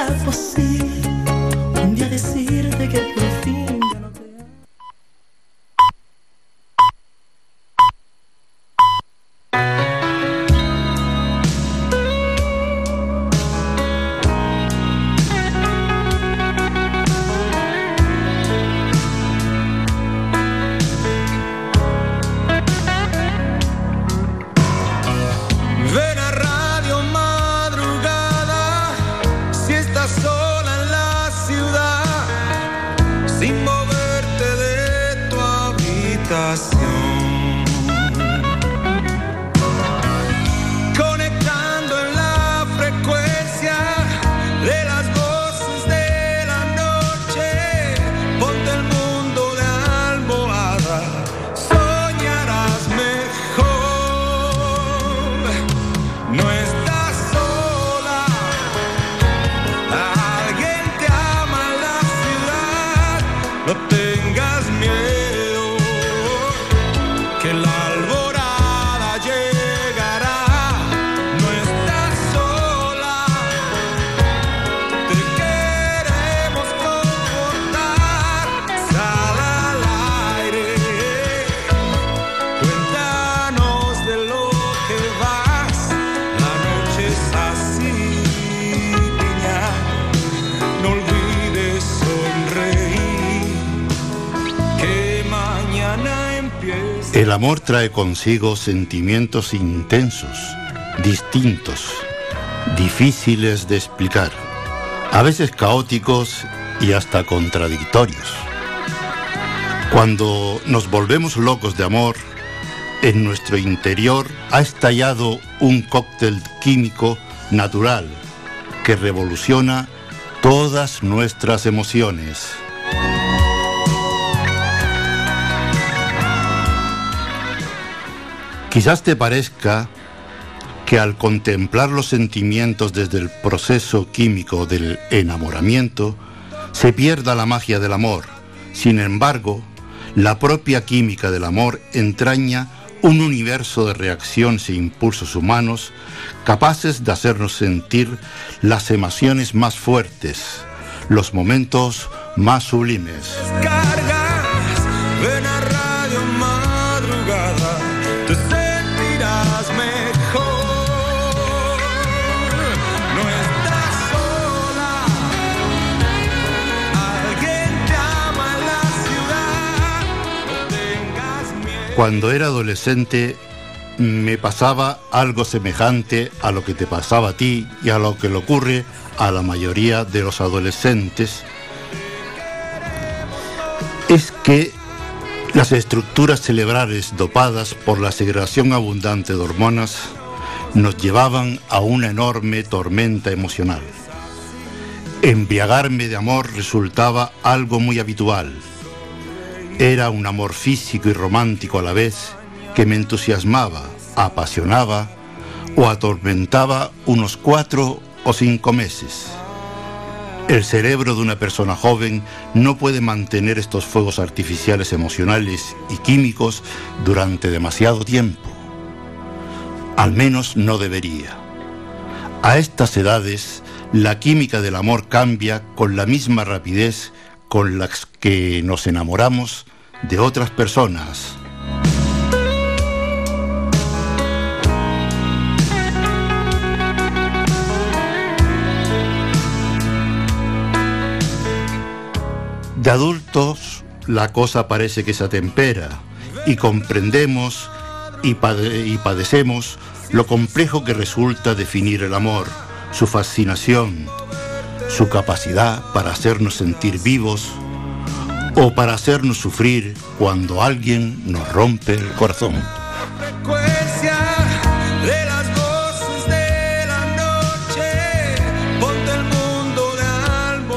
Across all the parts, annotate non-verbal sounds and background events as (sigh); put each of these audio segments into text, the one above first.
será posible amor trae consigo sentimientos intensos, distintos, difíciles de explicar, a veces caóticos y hasta contradictorios. Cuando nos volvemos locos de amor, en nuestro interior ha estallado un cóctel químico natural que revoluciona todas nuestras emociones. Quizás te parezca que al contemplar los sentimientos desde el proceso químico del enamoramiento, se pierda la magia del amor. Sin embargo, la propia química del amor entraña un universo de reacciones e impulsos humanos capaces de hacernos sentir las emociones más fuertes, los momentos más sublimes. Cuando era adolescente me pasaba algo semejante a lo que te pasaba a ti y a lo que le ocurre a la mayoría de los adolescentes. Es que las estructuras cerebrales dopadas por la segregación abundante de hormonas nos llevaban a una enorme tormenta emocional. Embriagarme de amor resultaba algo muy habitual. Era un amor físico y romántico a la vez que me entusiasmaba, apasionaba o atormentaba unos cuatro o cinco meses. El cerebro de una persona joven no puede mantener estos fuegos artificiales emocionales y químicos durante demasiado tiempo. Al menos no debería. A estas edades, la química del amor cambia con la misma rapidez con la que nos enamoramos de otras personas. De adultos, la cosa parece que se atempera y comprendemos y, y padecemos lo complejo que resulta definir el amor, su fascinación, su capacidad para hacernos sentir vivos o para hacernos sufrir cuando alguien nos rompe el corazón.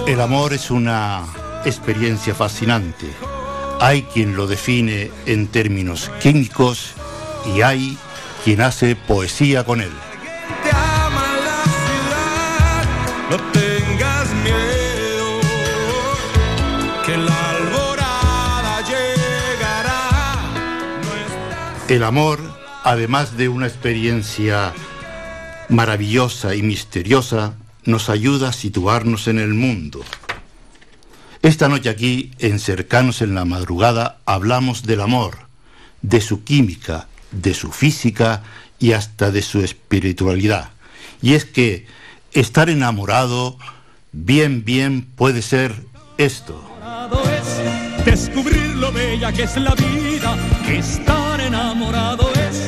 El amor es una experiencia fascinante. Hay quien lo define en términos químicos y hay quien hace poesía con él. El amor, además de una experiencia maravillosa y misteriosa, nos ayuda a situarnos en el mundo. Esta noche aquí, en Cercanos en la Madrugada, hablamos del amor, de su química, de su física y hasta de su espiritualidad. Y es que estar enamorado, bien, bien puede ser esto. Es descubrir lo bella que es la vida, estar enamorado es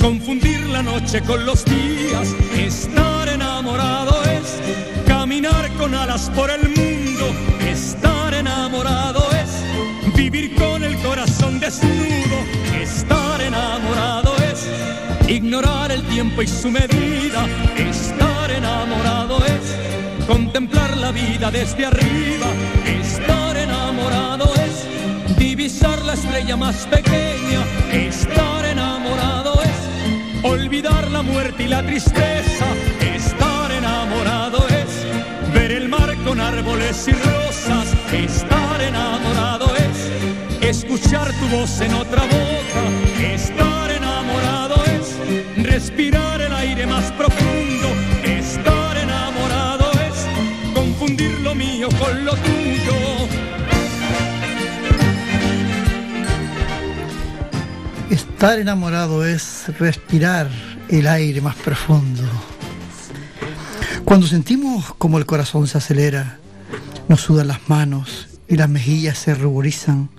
confundir la noche con los días, estar enamorado es caminar con alas por el mundo, estar enamorado es vivir con el corazón desnudo, estar enamorado es ignorar el tiempo y su medida, estar enamorado es contemplar la vida desde arriba, estar enamorado es divisar la estrella más pequeña, estar enamorado es olvidar la muerte y la tristeza, estar enamorado es ver el mar con árboles y rosas, estar enamorado es escuchar tu voz en otra boca, estar enamorado es respirar el aire más profundo, estar enamorado es confundir lo mío con lo tuyo. Estar enamorado es respirar el aire más profundo. Cuando sentimos como el corazón se acelera, nos sudan las manos y las mejillas se ruborizan,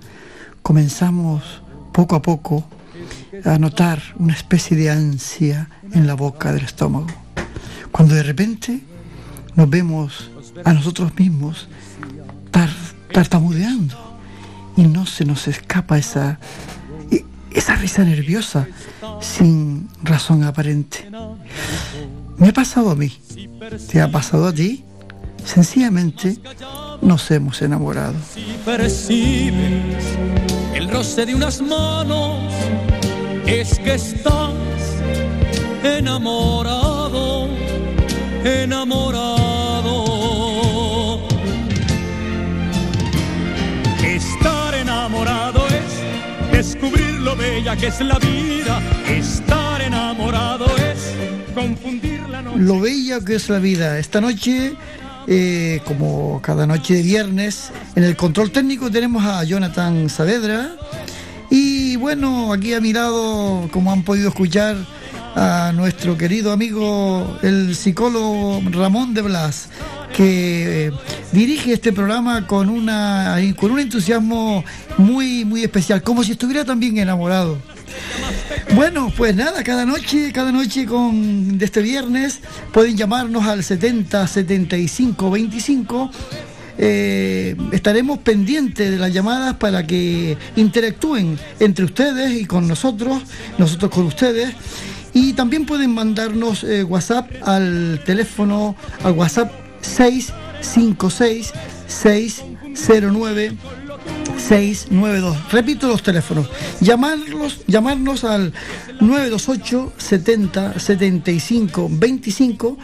comenzamos poco a poco a notar una especie de ansia en la boca del estómago. Cuando de repente nos vemos a nosotros mismos tar- tartamudeando y no se nos escapa esa, esa risa nerviosa sin razón aparente. Me ha pasado a mí, te ha pasado a ti, sencillamente nos hemos enamorado. Si percibes el roce de unas manos, es que estás enamorado, enamorado. Lo bella que es la vida. Estar enamorado es confundir la noche. Lo bella que es la vida. Esta noche, eh, como cada noche de viernes, en el control técnico tenemos a Jonathan Saavedra. Y bueno, aquí a mi lado, como han podido escuchar, a nuestro querido amigo, el psicólogo Ramón de Blas, que eh, dirige este programa con, una, con un entusiasmo muy, muy especial, como si estuviera también enamorado. Bueno, pues nada, cada noche, cada noche con, de este viernes pueden llamarnos al 70 75 25. Eh, estaremos pendientes de las llamadas para que interactúen entre ustedes y con nosotros, nosotros con ustedes. Y también pueden mandarnos eh, WhatsApp al teléfono, al WhatsApp 656 609 692. Repito los teléfonos. Llamarlos, llamarnos al 928 70 75 25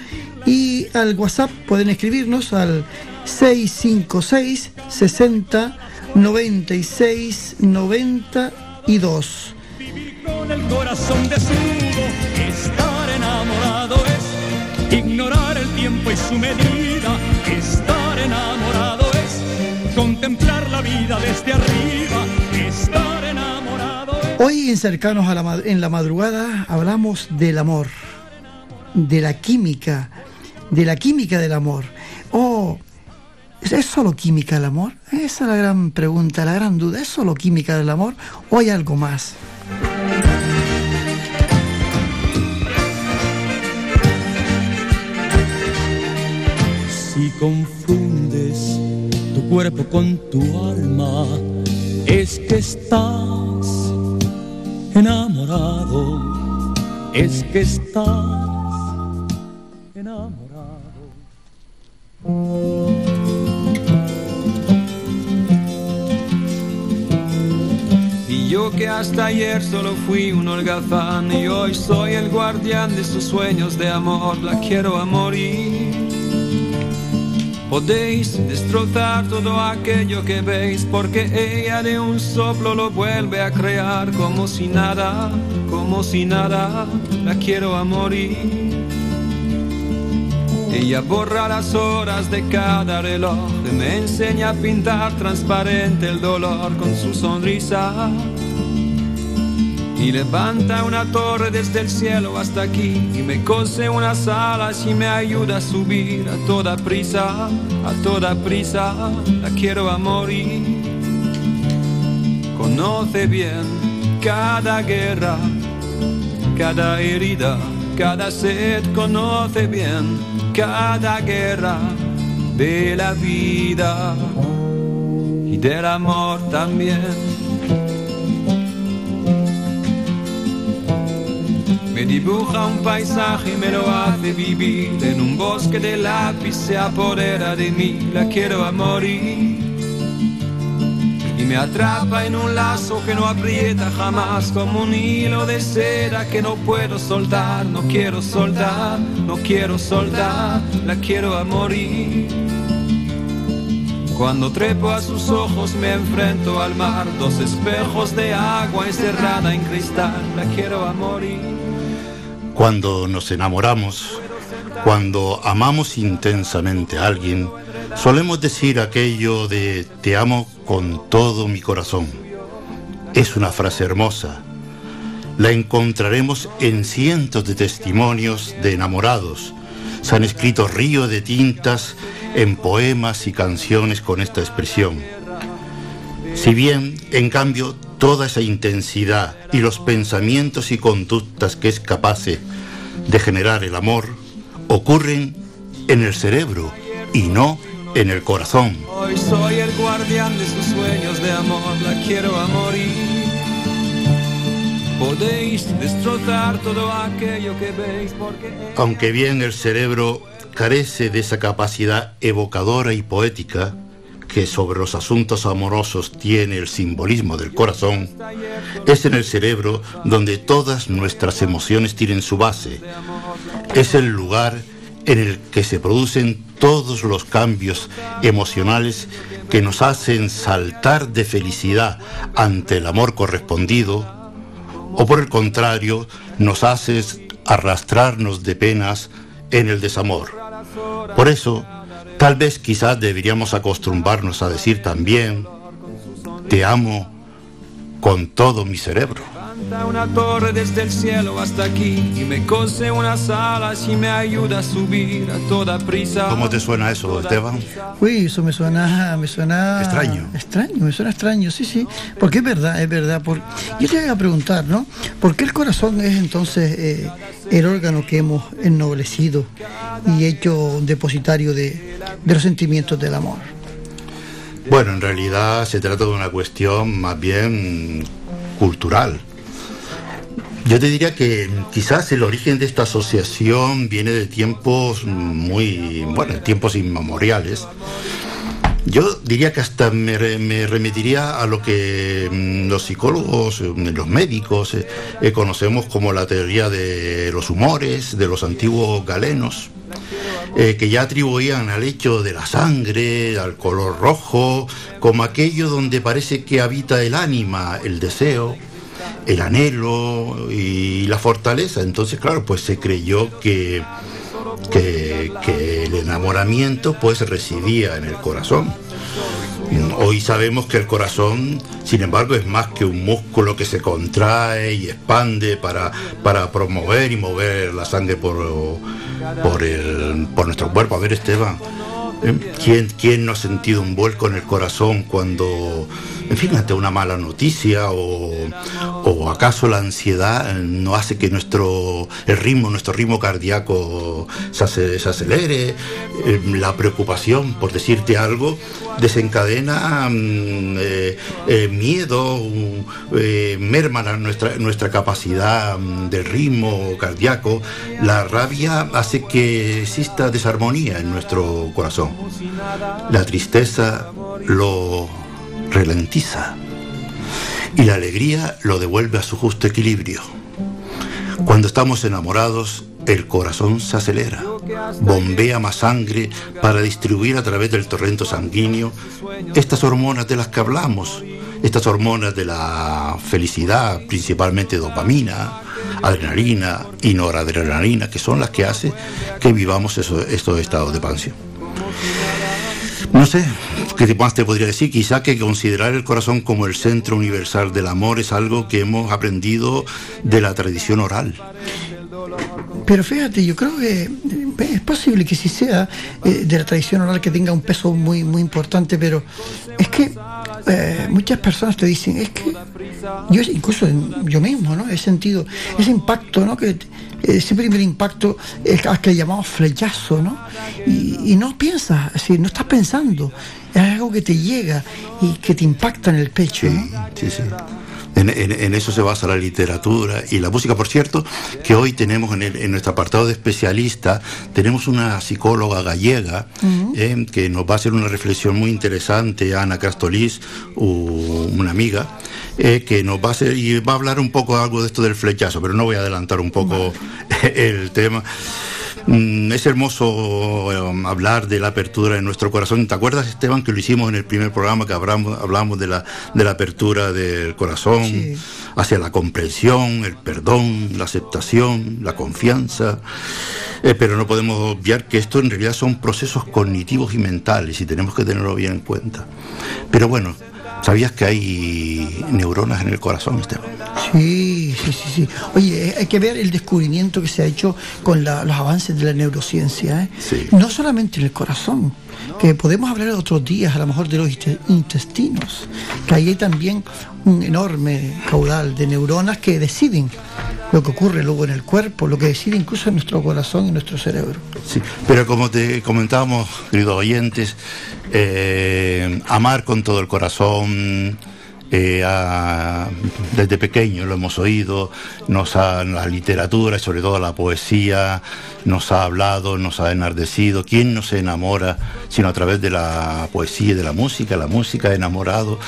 y al WhatsApp pueden escribirnos al 656 60 96 92. Tiempo y su medida, estar enamorado es contemplar la vida desde arriba, estar enamorado. Hoy en Cercanos a la, en la madrugada hablamos del amor, de la química, de la química del amor. Oh, ¿es- ¿es solo química el amor? Esa es la gran pregunta, la gran duda. ¿Es solo química del amor o hay algo más? Si confundes tu cuerpo con tu alma, es que estás enamorado, es que estás enamorado. Y yo que hasta ayer solo fui un holgazán y hoy soy el guardián de sus sueños de amor, la quiero a morir. Podéis destrozar todo aquello que veis porque ella de un soplo lo vuelve a crear como si nada, como si nada, la quiero a morir. Ella borra las horas de cada reloj, me enseña a pintar transparente el dolor con su sonrisa. Y levanta una torre desde el cielo hasta aquí y me cose unas alas y me ayuda a subir a toda prisa, a toda prisa, la quiero a morir. Conoce bien cada guerra, cada herida, cada sed, conoce bien cada guerra de la vida y del amor también. Me dibuja un paisaje y me lo hace vivir. En un bosque de lápiz se apodera de mí, la quiero a morir. Y me atrapa en un lazo que no aprieta jamás, como un hilo de seda que no puedo soltar. No quiero soltar, no quiero soltar, la quiero a morir. Cuando trepo a sus ojos me enfrento al mar, dos espejos de agua encerrada en cristal, la quiero a morir. Cuando nos enamoramos, cuando amamos intensamente a alguien, solemos decir aquello de te amo con todo mi corazón. Es una frase hermosa. La encontraremos en cientos de testimonios de enamorados. Se han escrito ríos de tintas en poemas y canciones con esta expresión. Si bien, en cambio, toda esa intensidad y los pensamientos y conductas que es capaz de generar el amor ocurren en el cerebro y no en el corazón. Hoy soy el guardián de sus sueños de amor, la quiero a morir. Podéis destrozar todo aquello que veis porque... Aunque bien el cerebro carece de esa capacidad evocadora y poética, que sobre los asuntos amorosos tiene el simbolismo del corazón, es en el cerebro donde todas nuestras emociones tienen su base. Es el lugar en el que se producen todos los cambios emocionales que nos hacen saltar de felicidad ante el amor correspondido o por el contrario nos hace arrastrarnos de penas en el desamor. Por eso, Tal vez quizás deberíamos acostumbrarnos a decir también, te amo con todo mi cerebro. Una torre desde el cielo hasta aquí y me cose unas alas y me ayuda a subir a toda prisa. ¿Cómo te suena eso, Esteban? Uy, eso me suena, me suena extraño. Extraño, me suena extraño, sí, sí. Porque es verdad, es verdad. Por... Yo te voy a preguntar, ¿no? ¿Por qué el corazón es entonces eh, el órgano que hemos ennoblecido y hecho depositario de, de los sentimientos del amor? Bueno, en realidad se trata de una cuestión más bien cultural yo te diría que quizás el origen de esta asociación viene de tiempos muy, bueno, tiempos inmemoriales. Yo diría que hasta me, remitiría a lo que mm, los psicólogos, mm, los médicos, eh, eh, conocemos como la teoría de los humores, de los antiguos galenos, eh, que ya atribuían al hecho de la sangre, al color rojo, como aquello donde parece que habita el ánima, el deseo, el anhelo y la fortaleza. Entonces, claro, pues se creyó que, que, el enamoramiento pues residía en el corazón. Hoy sabemos que el corazón, sin embargo, es más que un músculo que se contrae y expande para, para promover y mover la sangre por, por, el, por nuestro cuerpo. A ver, Esteban, ¿eh? ¿quién, ¿quién no ha sentido un vuelco en el corazón cuando ante una mala noticia o, acaso la ansiedad no hace que nuestro el ritmo, nuestro ritmo cardíaco se, acelere, eh, la preocupación, por decirte algo, desencadena mm, eh, eh, miedo, merma nuestra, nuestra capacidad mm, del ritmo cardíaco, la rabia hace que exista desarmonía en nuestro corazón. La tristeza lo ralentiza y la alegría lo devuelve a su justo equilibrio. Cuando estamos enamorados, el corazón se acelera, bombea más sangre para distribuir a través del torrente sanguíneo estas hormonas de las que hablamos, estas hormonas de la felicidad, principalmente dopamina, adrenalina y noradrenalina, que son las que hacen que vivamos eso- estos estados de pasión. No sé, ¿qué más te podría decir? Quizá que considerar el corazón como el centro universal del amor es algo que hemos aprendido de la tradición oral. Pero fíjate, yo creo que eh, es posible que sí sea eh, de la tradición oral que tenga un peso muy, muy importante, pero es que eh, muchas personas te dicen, es que yo incluso yo mismo, ¿no? He sentido ese impacto, ¿no? Que ese primer impacto es al que llamamos flechazo, ¿no? Y, no piensas, no estás pensando, es algo que te llega y que te impacta en el pecho, Sí, sí, sí. En, en- en eso se basa la literatura y la música. Por cierto, que hoy tenemos en, el- en nuestro apartado de especialista, tenemos una psicóloga gallega eh, que nos va a hacer una reflexión muy interesante, Ana Castolís, una amiga, eh, que nos va a hacer y va a hablar un poco algo de esto del flechazo, pero no voy a adelantar un poco (laughs) el tema. Mm, Es hermoso eh, hablar de la apertura de nuestro corazón. ¿Te acuerdas, Esteban, que lo hicimos en el primer programa que hablamos, hablamos de, la, de la apertura del corazón Sí. hacia la comprensión, el perdón, la aceptación, la confianza? Eh, pero no podemos obviar que esto en realidad son procesos cognitivos y mentales y tenemos que tenerlo bien en cuenta. Pero bueno, ¿sabías que hay neuronas en el corazón, Esteban? Sí, sí, sí, sí. Oye, eh, hay que ver el descubrimiento que se ha hecho con la- los avances de la neurociencia. ¿eh? Sí. No solamente en el corazón, que podemos hablar otros días a lo mejor de los inte- intestinos, que ahí hay también un enorme caudal de neuronas que deciden lo que ocurre luego en el cuerpo, lo que decide incluso en nuestro corazón y nuestro cerebro. Sí, pero como te comentábamos, queridos oyentes, eh, amar con todo el corazón, eh, a- desde pequeño lo hemos oído, nos ha, la literatura y sobre todo la poesía nos ha hablado, nos ha enardecido. ¿Quién no se enamora sino a través de la poesía y de la música? La música ha enamorado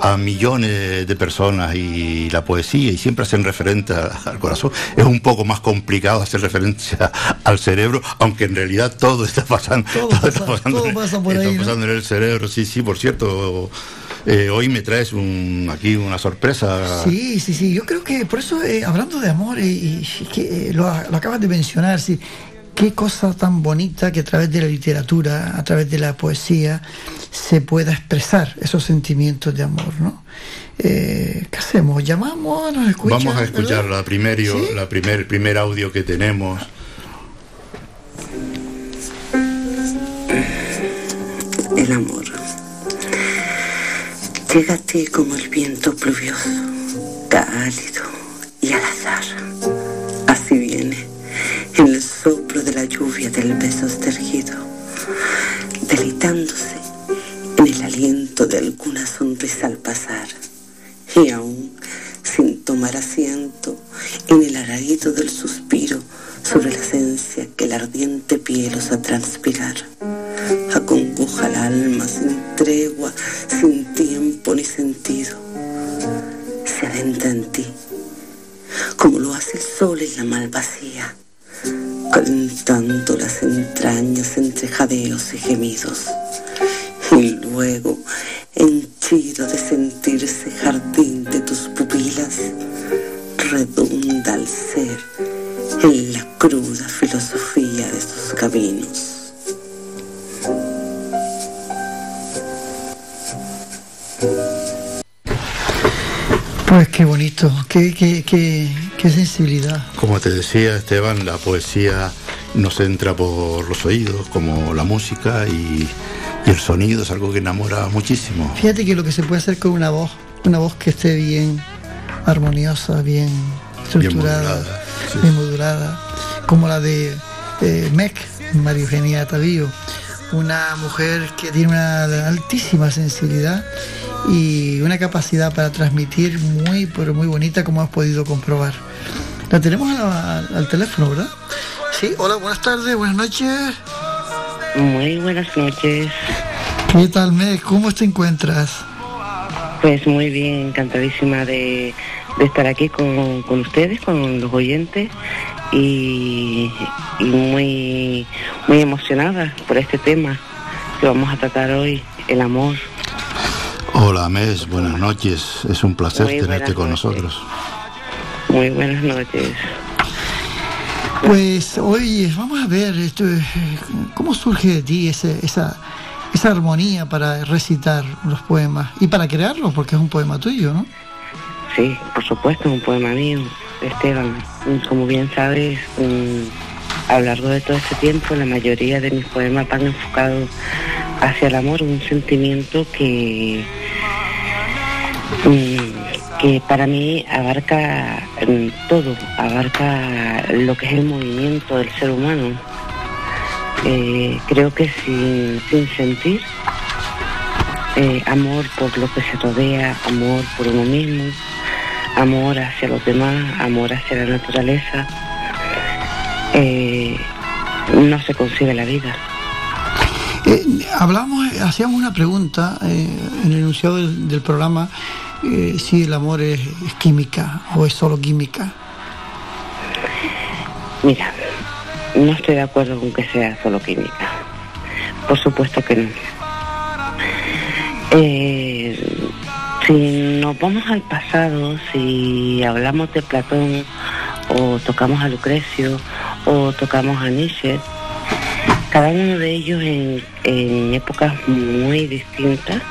a millones de personas y la poesía y siempre hacen referencia al corazón. Es un poco más complicado hacer referencia al cerebro, aunque en realidad todo está pasando. Todo (laughs) está pasa- todo pasa por está ahí, ¿no? pasando en el cerebro. Sí, sí, por cierto. Eh, hoy me traes un, aquí una sorpresa. Sí, sí, sí. Yo creo que por eso, eh, hablando de amor, eh, y, y que eh, lo, lo acabas de mencionar, sí, qué cosa tan bonita que a través de la literatura, a través de la poesía, se pueda expresar esos sentimientos de amor, ¿no? Eh, ¿Qué hacemos? ¿Llamamos? ¿Nos escuchan? Vamos a escuchar ¿verdad? la la primer, el primer audio que tenemos. el amor. Ti como el viento pluvioso, cálido y al azar. Así viene, en el soplo de la lluvia del beso estergido, deleitándose en el aliento de alguna sonrisa al pasar. Y aún sin tomar asiento en el alarido del suspiro sobre la esencia que la ardiente piel osa transpirar acongoja el alma sin tregua, sin tiempo ni sentido. Se adentra en ti, como lo hace el sol en la mal vacía, calentando las entrañas entre jadeos y gemidos. Y luego, henchido de sentirse jardín de tus pupilas, redunda al ser en la cruda filosofía de sus caminos. Pues qué bonito, qué, qué, qué, qué sensibilidad. Como te decía Esteban, la poesía nos entra por los oídos, como la música y, y el sonido es algo que enamora muchísimo. Fíjate que lo que se puede hacer con una voz, una voz que esté bien armoniosa, bien estructurada, modulada, sí. bien modulada, como la de eh, Mec, María Eugenia Tavío, una mujer que tiene una altísima sensibilidad y una capacidad para transmitir muy, pero muy bonita, como has podido comprobar. La tenemos al teléfono, ¿verdad? Sí, hola, buenas tardes, buenas noches. Muy buenas noches. ¿Qué tal, Mec? ¿Cómo te encuentras? Pues muy bien, encantadísima de, de estar aquí con, con ustedes, con los oyentes y, y muy, muy emocionada por este tema que vamos a tratar hoy, el amor. Hola Mes, buenas noches. Es un placer Muy tenerte con noches. nosotros. Muy buenas noches. Pues oye, vamos a ver, esto, ¿cómo surge de ti ese, esa, esa armonía para recitar los poemas y para crearlos, porque es un poema tuyo, ¿no? Sí, por supuesto, es un poema mío, Esteban. Como bien sabes, mm, a lo largo de todo este tiempo, la mayoría de mis poemas van enfocados hacia el amor, un sentimiento que, mm, que para mí abarca mm, todo, abarca lo que es el movimiento del ser humano. Eh, creo que sin, sin sentir eh, amor por lo que se rodea, amor por uno mismo, amor hacia los demás, amor hacia la naturaleza, eh, no se concibe la vida. Eh, hablamos, hacíamos una pregunta eh, en el enunciado del, programa eh, si el amor es, es química o es solo química. Mira, no estoy de acuerdo con que sea solo química. Por supuesto que no. Eh, si nos vamos al pasado, si hablamos de Platón o tocamos a Lucrecio o tocamos a Nietzsche, cada uno de ellos en, épocas muy distintas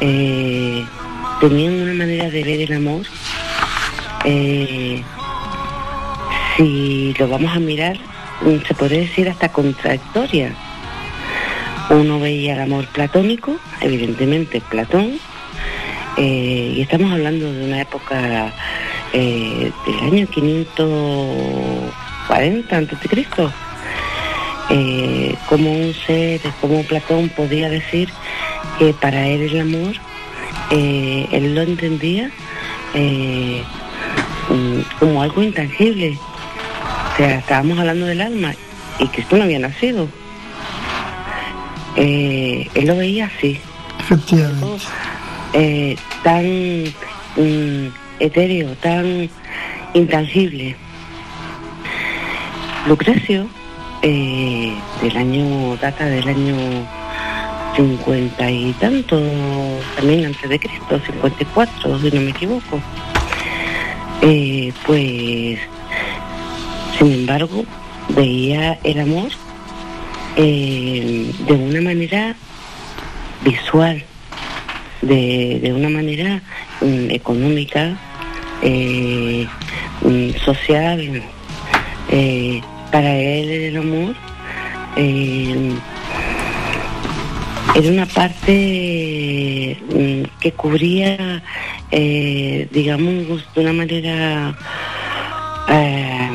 eh, tenían una manera de ver el amor. eh, si lo vamos a mirar, se podría decir hasta contradictoria. Uno veía el amor platónico, evidentemente Platón, eh, y estamos hablando de una época del año 540 antes de Cristo. Eh, como un ser, como Platón podía decir que para él el amor, eh, él lo entendía eh, mm, como algo intangible. O sea, estábamos hablando del alma y Cristo no había nacido. Él lo veía así, Efectivamente. tan mm, etéreo, tan intangible. Lucrecio, eh, del año, data del año 50 y tanto, también antes de Cristo, 54, si no me equivoco. Eh, pues, sin embargo, veía el amor eh, de una manera visual, de, de una manera mm, económica, mm, social. Para él el amor eh, era una parte mm, que cubría, eh, digamos, de una manera... eh,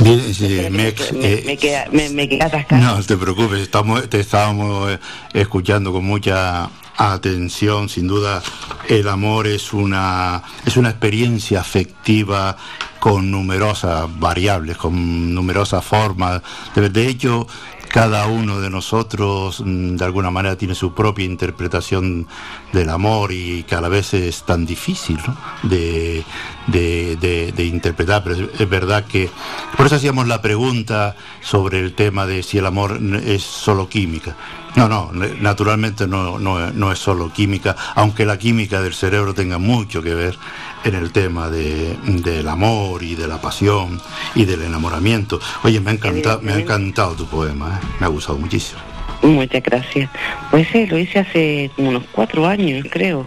Bien, sí, Mex, me, eh, me queda, me, me queda atascada. No te preocupes, estamos, te estábamos escuchando con mucha atención. Sin duda, el amor es una, es una experiencia afectiva con numerosas variables, con numerosas formas. De, hecho, cada uno de nosotros mm, de alguna manera tiene su propia interpretación del amor y que a la vez es tan difícil de, de, de- interpretar, pero es, verdad que por eso hacíamos la pregunta sobre el tema de si el amor es solo química. No, no, naturalmente no, no, no es solo química, aunque la química del cerebro tenga mucho que ver en el tema de, del amor y de la pasión y del enamoramiento. Oye, me ha encantado, me ha encantado tu poema, ¿eh? me ha gustado muchísimo. Muchas gracias. Pues sí, lo hice hace como unos cuatro años, creo.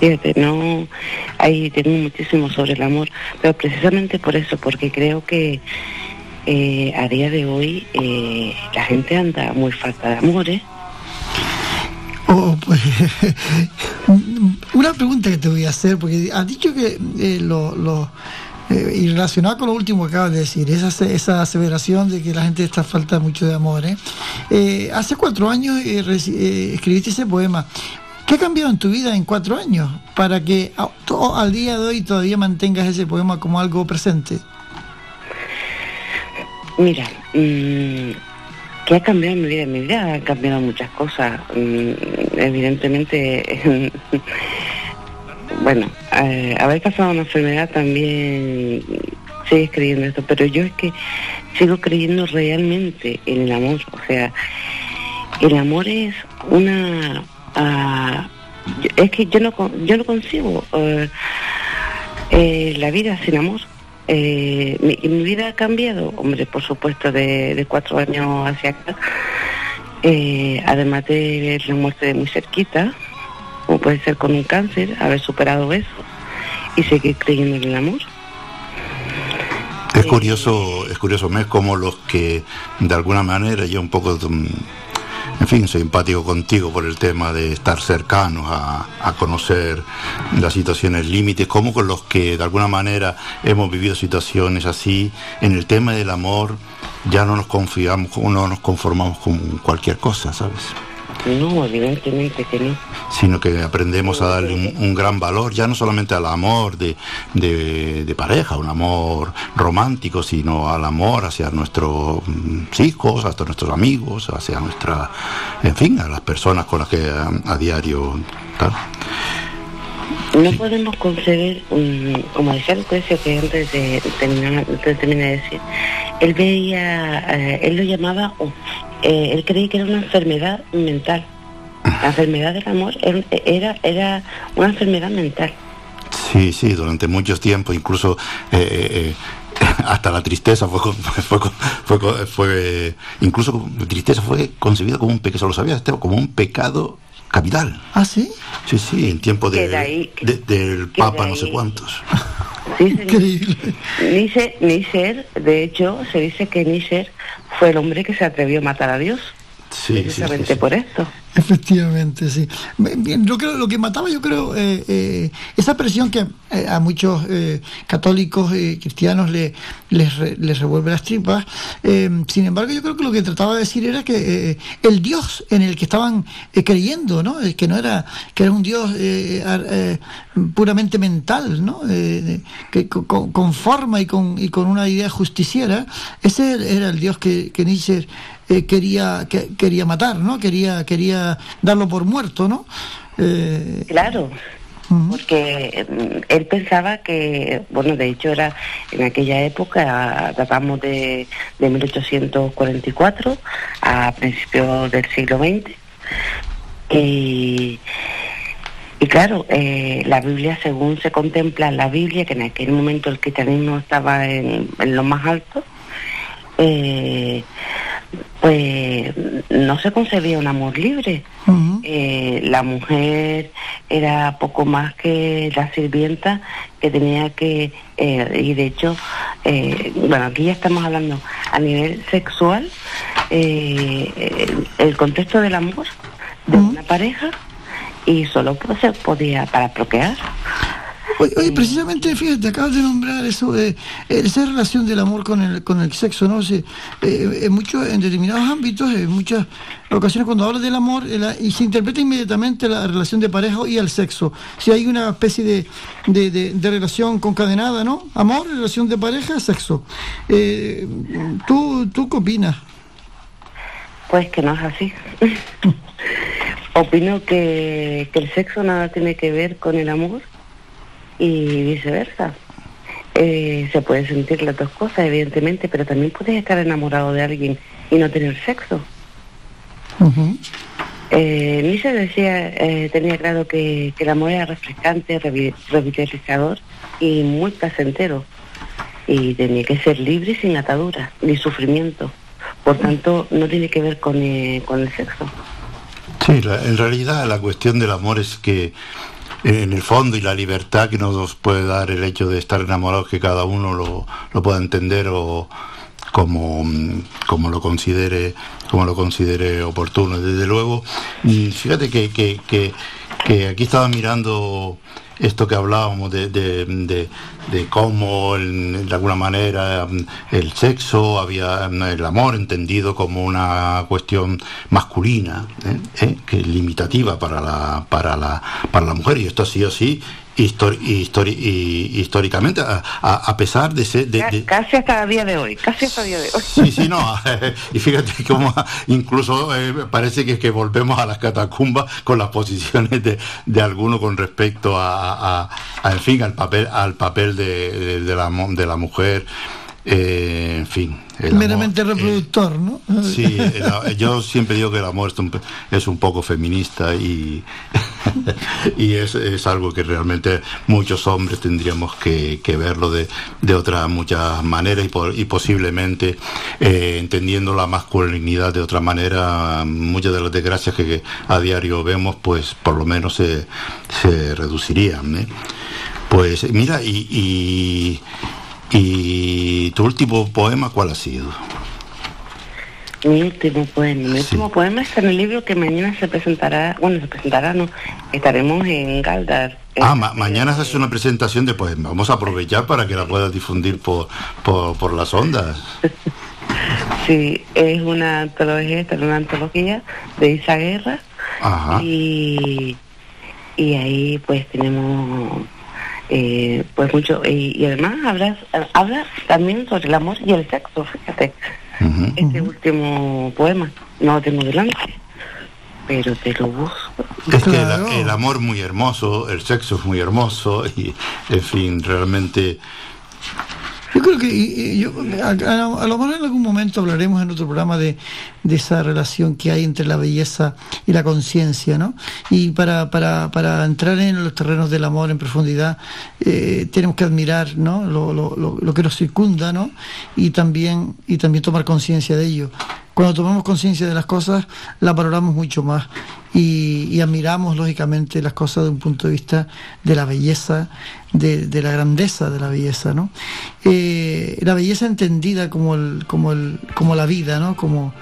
Fíjate, no, ahí tengo muchísimo sobre el amor, pero precisamente por eso, porque creo que eh, a día de hoy eh, la gente anda muy falta de amores. Oh, pues, (laughs) una pregunta que te voy a hacer, porque has dicho que eh, lo, lo, eh, y relacionado con lo último que acabas de decir, esa, esa aseveración de que la gente está falta mucho de amor. ¿eh? Hace cuatro años eh, eh, escribiste ese poema. ¿Qué ha cambiado en tu vida en cuatro años para que a- al día de hoy todavía mantengas ese poema como algo presente? Mira, mm, ¿qué ha cambiado en mi vida? Mi vida han cambiado muchas cosas. Mm, evidentemente, (laughs) bueno, eh, haber pasado una enfermedad también sigues creyendo esto, pero yo es que sigo creyendo realmente en el amor. O sea, el amor es una, ah, es que yo no, yo no consigo eh, eh, la vida sin amor. Eh, mi, mi, vida ha cambiado, hombre, por supuesto, de, de cuatro años hacia acá. además de la muerte de muy cerquita, como puede ser con un cáncer, haber superado eso y seguir creyendo en el amor. Es curioso, es curioso, es como los que de alguna manera yo un poco mm, en fin, soy empático contigo por el tema de estar cercanos a, conocer las situaciones límites, como con los que de alguna manera hemos vivido situaciones así, en el tema del amor ya no nos confiamos, no nos conformamos con cualquier cosa, ¿sabes? No, evidentemente que no. Sino que aprendemos a darle un, gran valor, ya no solamente al amor de, de, pareja, un amor romántico, sino al amor hacia nuestros mm, hijos, hacia nuestros amigos, hacia nuestra, en fin, a las personas con las que a, diario. No podemos conceder, como decía Lucrecio que antes de terminar, de, terminar de decir, él veía, eh, él lo llamaba eh, él creía que era una enfermedad mental. La enfermedad del amor era, era una enfermedad mental. Sí, sí, durante muchos tiempos, incluso eh, eh, (laughs) hasta la tristeza fue, fue, fue, fue, incluso la tristeza fue concebida como un pecado, ¿lo sabías, Como un pecado capital. ¿Ah, sí? Sí, sí, en tiempo de, del Papa no sé cuántos. (laughs) Sí, Increíble. Nícer, de hecho, se dice que Nícer fue el hombre que se atrevió a matar a Dios. Sí, precisamente por esto. (laughs) Efectivamente, sí. Yo creo, lo que mataba, yo creo, eh, eh, esa presión que eh, a muchos católicos y cristianos le, les, revuelve las tripas. sin embargo, yo creo que lo que trataba de decir era que el Dios en el que estaban creyendo, ¿no? que no era, que era un Dios puramente mental, ¿no? que con, forma y con, y con una idea justiciera, ese era el Dios que, que Nietzsche quería, que, quería matar, ¿no? Quería, quería darlo por muerto, ¿no? Eh, claro, porque mm, él pensaba que, bueno, de hecho era en aquella época, tratamos de, de 1844 a principios del siglo XX, y, y claro, eh, la Biblia, según se contempla la Biblia, que en aquel momento el cristianismo estaba en, en lo más alto, eh, pues no se concebía un amor libre. Eh, la mujer era poco más que la sirvienta que tenía que, eh, y de hecho, eh, bueno, aquí ya estamos hablando a nivel sexual, el, contexto del amor de una pareja y solo pues, se podía para procrear. Oye, precisamente, fíjate, acabas de nombrar eso, de esa relación del amor con el, con el sexo, ¿no? sé eh, en, muchos, en determinados ámbitos, en muchas ocasiones cuando hablas del amor, y se interpreta inmediatamente la relación de pareja y el sexo. Si hay una especie de, de, relación concadenada, ¿no? Amor, relación de pareja, sexo. Eh, ¿tú, ¿Tú qué opinas? Pues que no es así. (laughs) Opino que, que el sexo nada tiene que ver con el amor y viceversa. Eh, se puede sentir las dos cosas, evidentemente, pero también puedes estar enamorado de alguien y no tener sexo. eh, se decía, eh, tenía claro que, que, el amor era refrescante, revitalizador y muy placentero. Y tenía que ser libre sin ataduras ni sufrimiento. Por tanto, no tiene que ver con, eh, con el sexo. Sí, en realidad la cuestión del amor es que en el fondo y la libertad que nos puede dar el hecho de estar enamorados, que cada uno lo, lo pueda entender o como, como lo considere como lo considere oportuno. Desde luego, fíjate que, que, que, que aquí estaba mirando esto que hablábamos de, de, de, cómo, de alguna manera, el sexo, había el amor entendido como una cuestión masculina, ¿eh? ¿Eh? que limitativa para la, para, la, para la mujer, y esto ha sido así históricamente, a, pesar de ser... De, Casi hasta el día de hoy, casi hasta el día de hoy. Sí, sí, no, (laughs) y fíjate cómo incluso eh, parece que, que volvemos a las catacumbas con las posiciones de, de algunos con respecto a, en fin, al papel, al papel de, de la, de la mujer. Eh, en fin. Meramente eh, reproductor, ¿no? Sí, yo siempre digo que el amor es un, es un poco feminista y (laughs) y es, es, algo que realmente muchos hombres tendríamos que, que verlo de, de otras muchas maneras y, por, y posiblemente eh, entendiendo la masculinidad de otra manera, muchas de las desgracias que a diario vemos, pues por lo menos se, se reducirían. ¿eh? Pues mira, y, y, y tu último poema, ¿cuál ha sido? Mi último poema. Mi último poema está en el libro que mañana se presentará, bueno, se presentará, no, estaremos en Galdar. Ah, ma mañana se hace una presentación de poema. Vamos a aprovechar para que la puedas difundir por, por, por las ondas. (laughs) sí, es una antología, una antología de Isa Guerra. Ajá. Y, y ahí pues tenemos eh, pues mucho, y, y además hablas, habla también sobre el amor y el sexo, fíjate. Uh -huh. Este último poema, no lo tengo delante, pero te lo busco. Es que el, el, amor muy hermoso, el sexo es muy hermoso y, en fin, realmente... Yo creo que y, yo, a, lo mejor en algún momento hablaremos en otro programa de, de esa relación que hay entre la belleza y la conciencia, ¿no? Y para, para, para, entrar en los terrenos del amor en profundidad eh, tenemos que admirar, ¿no? Lo, lo, lo, lo, que nos circunda, ¿no? Y también, y también tomar conciencia de ello. Cuando tomamos conciencia de las cosas, las valoramos mucho más y, y, admiramos, lógicamente, las cosas de un punto de vista de la belleza, de, de la grandeza de la belleza, ¿no? Eh, la belleza entendida como, el, como, el, como la vida, ¿no? Como,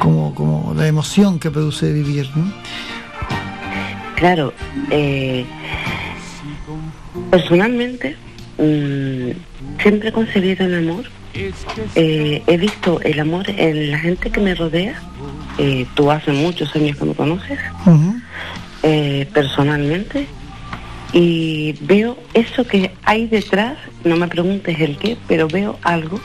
como, como la emoción que produce vivir, ¿no? Claro, eh, personalmente mmm, siempre he concebido el amor eh, he visto el amor en la gente que me rodea. Eh, tú hace muchos años que me conoces, uh -huh. eh, personalmente, y veo eso que hay detrás, no me preguntes el qué, pero veo algo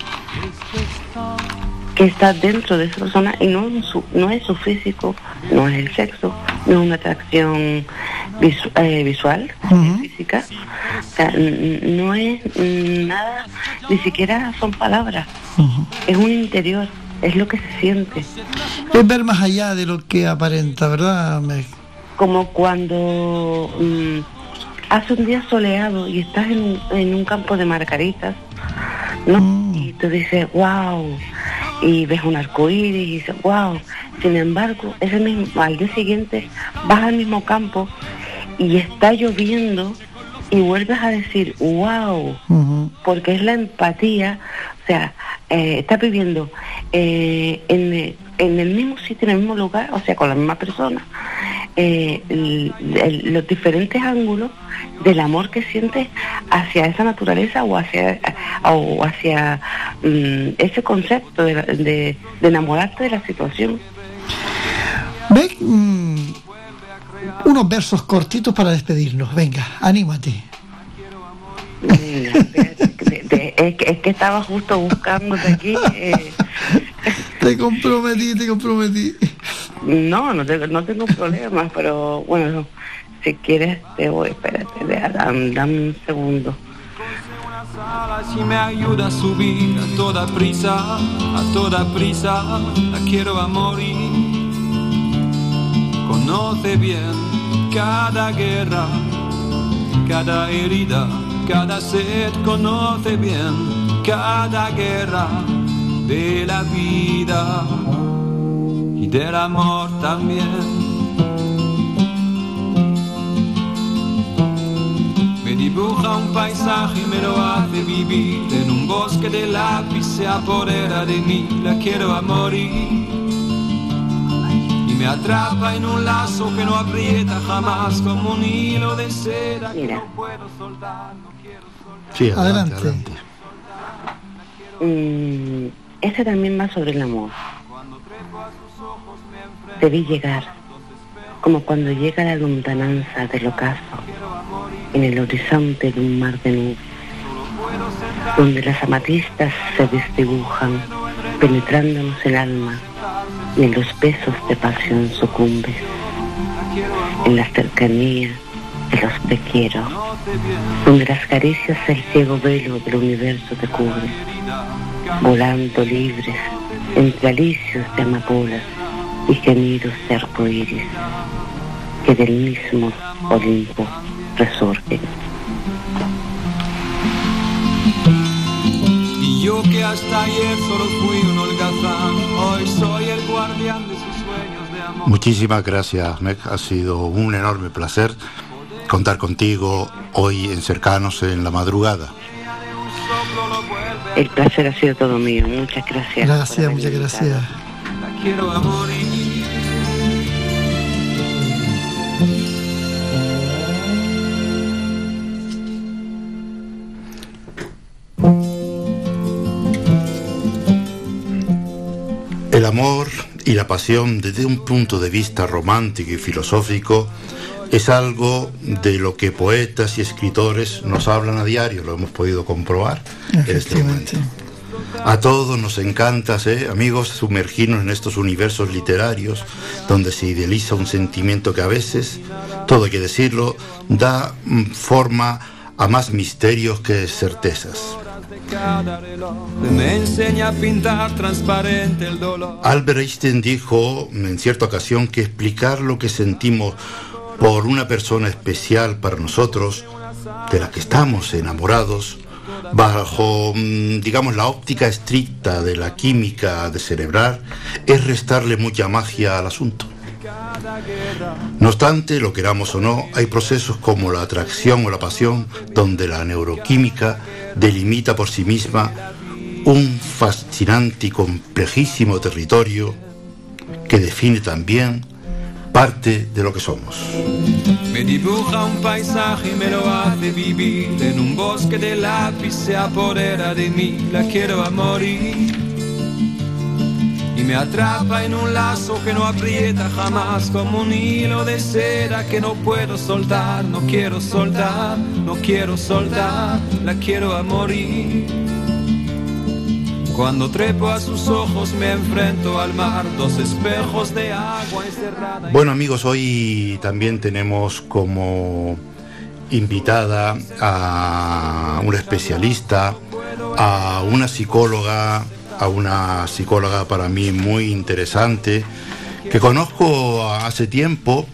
que está dentro de esa persona y no, su, no es su físico, no es el sexo, no es una atracción visu eh, visual, uh -huh. física, o sea, no es nada, ni siquiera son palabras, uh -huh. es un interior, es lo que se siente. Es ver más allá de lo que aparenta, ¿verdad? Como cuando mmm, hace un día soleado y estás en, en un campo de margaritas, ¿no? Mm. Y tú dices, wow, y ves un arcoíris y dices, wow. Sin embargo, ese mismo, al día siguiente vas al mismo campo y está lloviendo y vuelves a decir, wow, uh -huh. porque es la empatía, o sea, eh, estás viviendo eh, en, en, el mismo sitio, en el mismo lugar, o sea, con la misma persona, eh, el, el, los diferentes ángulos del amor que sientes hacia esa naturaleza o hacia o hacia um, ese concepto de, de, de, enamorarte de la situación. Ve mm, unos versos cortitos para despedirnos. Venga, anímate. Venga, es, que, es, que, estaba justo buscándote aquí. Eh. Te comprometí, te comprometí. No, no, te, no tengo problemas, pero bueno, si quieres te voy, espérate, dame, dame un segundo. Si me ayuda a subir a toda prisa, a toda prisa, la quiero a morir. Conoce bien cada guerra, cada herida, cada sed, conoce bien cada guerra de la vida y del amor también. Me dibuja un paisaje y me lo hace vivir en un bosque de lápiz, se apodera de mí, la quiero a morir. Y me atrapa en un lazo que no aprieta jamás como un hilo de seda que no puedo soltar, no quiero soltar. Sí, adelante. adelante. Mm, ese también va sobre el amor. Te vi llegar, como cuando llega la lontananza del ocaso, en el horizonte de un mar de nubes, donde las amatistas se desdibujan, penetrándonos el alma y en los besos de pasión sucumbes, en la cercanía de los te quiero, donde las caricias el ciego velo del universo te cubre, volando libres entre alicios de amapolas y gemidos de arcoíris. que del mismo Olimpo resurgen. Y yo que hasta ayer solo fui un holgazán, hoy soy el guardián de sus sueños de amor. Muchísimas gracias, Meg. Ha sido un enorme placer contar contigo hoy en Cercanos en la madrugada. El placer ha sido todo mío. Muchas gracias. Gracias, muchas invitado. gracias. La quiero a morir. El amor y la pasión desde un punto de vista romántico y filosófico es algo de lo que poetas y escritores nos hablan a diario, lo hemos podido comprobar en este momento. A todos nos encanta, ¿eh? amigos, sumergirnos en estos universos literarios donde se idealiza un sentimiento que a veces, todo hay que decirlo, da mm, forma a más misterios que certezas. Cada reloj me enseña a pintar transparente el dolor. Albert Einstein dijo en cierta ocasión que explicar lo que sentimos por una persona especial para nosotros, de la que estamos enamorados, bajo, mm, digamos, la óptica estricta de la química de cerebral, es restarle mucha magia al asunto. No obstante, lo queramos o no, hay procesos como la atracción o la pasión donde la neuroquímica delimita por sí misma un fascinante y complejísimo territorio que define también parte de lo que somos. Me dibuja un paisaje y me lo hace vivir. En un bosque de lápiz se apodera de mí. La quiero a morir. Y me atrapa en un lazo que no aprieta jamás, como un hilo de seda que no puedo soltar. No quiero soltar, no quiero soltar. La quiero a morir. Cuando trepo a sus ojos me enfrento al mar, dos espejos de agua encerrada. Bueno amigos, hoy también tenemos como invitada a una especialista, a una psicóloga, a una psicóloga para mí muy interesante, que conozco hace tiempo,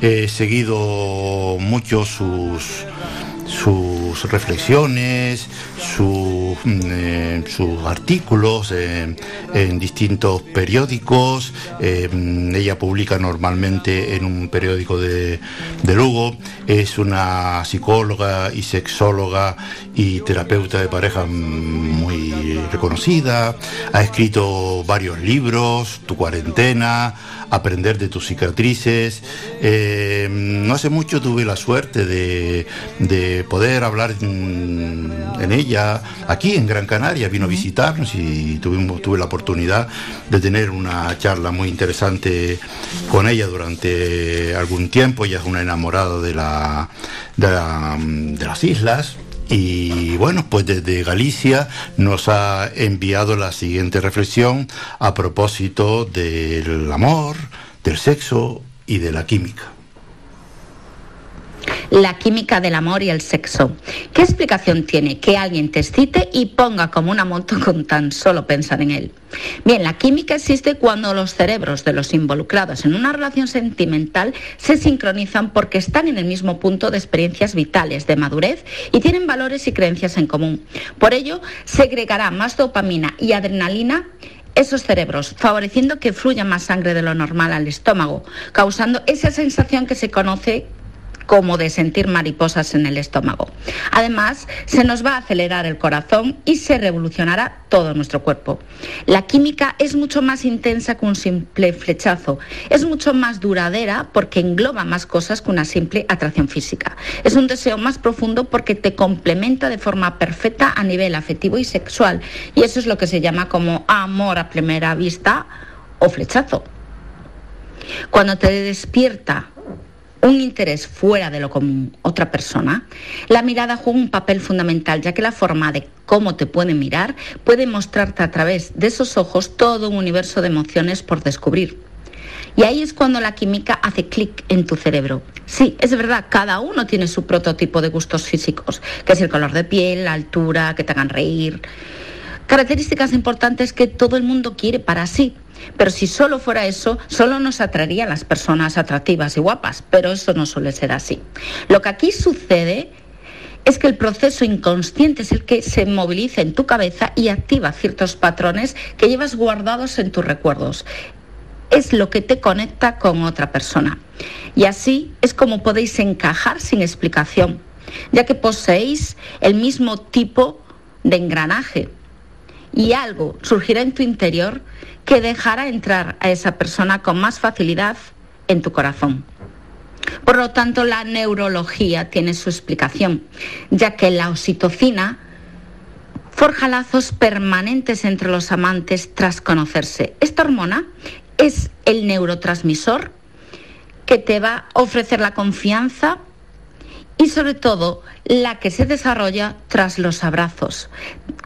he seguido mucho sus, sus reflexiones, sus, mm, eh, sus artículos eh, en distintos periódicos. Eh, mm, ella publica normalmente en un periódico de, de Lugo. Es una psicóloga y sexóloga y terapeuta de pareja muy reconocida. Ha escrito varios libros, Tu cuarentena, Aprender de tus cicatrices. Eh, no hace mucho tuve la suerte de, de poder hablar en, en ella aquí en Gran Canaria. Vino a visitarnos y tuvimos, tuve la oportunidad de tener una charla muy interesante con ella durante algún tiempo. Ella es una enamorada de, la, de, la- de las islas. Y bueno, pues desde Galicia nos ha enviado la siguiente reflexión a propósito del amor, del sexo y de la química. La química del amor y el sexo. ¿Qué explicación tiene que alguien te excite y ponga como una moto con tan solo pensar en él? Bien, la química existe cuando los cerebros de los involucrados en una relación sentimental se sincronizan porque están en el mismo punto de experiencias vitales, de madurez y tienen valores y creencias en común. Por ello, segregará más dopamina y adrenalina esos cerebros, favoreciendo que fluya más sangre de lo normal al estómago, causando esa sensación que se conoce como de sentir mariposas en el estómago. Además, se nos va a acelerar el corazón y se revolucionará todo nuestro cuerpo. La química es mucho más intensa que un simple flechazo. Es mucho más duradera porque engloba más cosas que una simple atracción física. Es un deseo más profundo porque te complementa de forma perfecta a nivel afectivo y sexual. Y eso es lo que se llama como amor a primera vista o flechazo. Cuando te despierta un interés fuera de lo común, otra persona, la mirada juega un papel fundamental, ya que la forma de cómo te pueden mirar puede mostrarte a través de esos ojos todo un universo de emociones por descubrir. Y ahí es cuando la química hace clic en tu cerebro. Sí, es verdad, cada uno tiene su prototipo de gustos físicos, que es el color de piel, la altura, que te hagan reír. Características importantes que todo el mundo quiere para sí. Pero si solo fuera eso, solo nos atraerían las personas atractivas y guapas, pero eso no suele ser así. Lo que aquí sucede es que el proceso inconsciente es el que se moviliza en tu cabeza y activa ciertos patrones que llevas guardados en tus recuerdos. Es lo que te conecta con otra persona. Y así es como podéis encajar sin explicación, ya que poseéis el mismo tipo de engranaje y algo surgirá en tu interior que dejará entrar a esa persona con más facilidad en tu corazón. Por lo tanto, la neurología tiene su explicación, ya que la oxitocina forja lazos permanentes entre los amantes tras conocerse. Esta hormona es el neurotransmisor que te va a ofrecer la confianza y sobre todo la que se desarrolla tras los abrazos,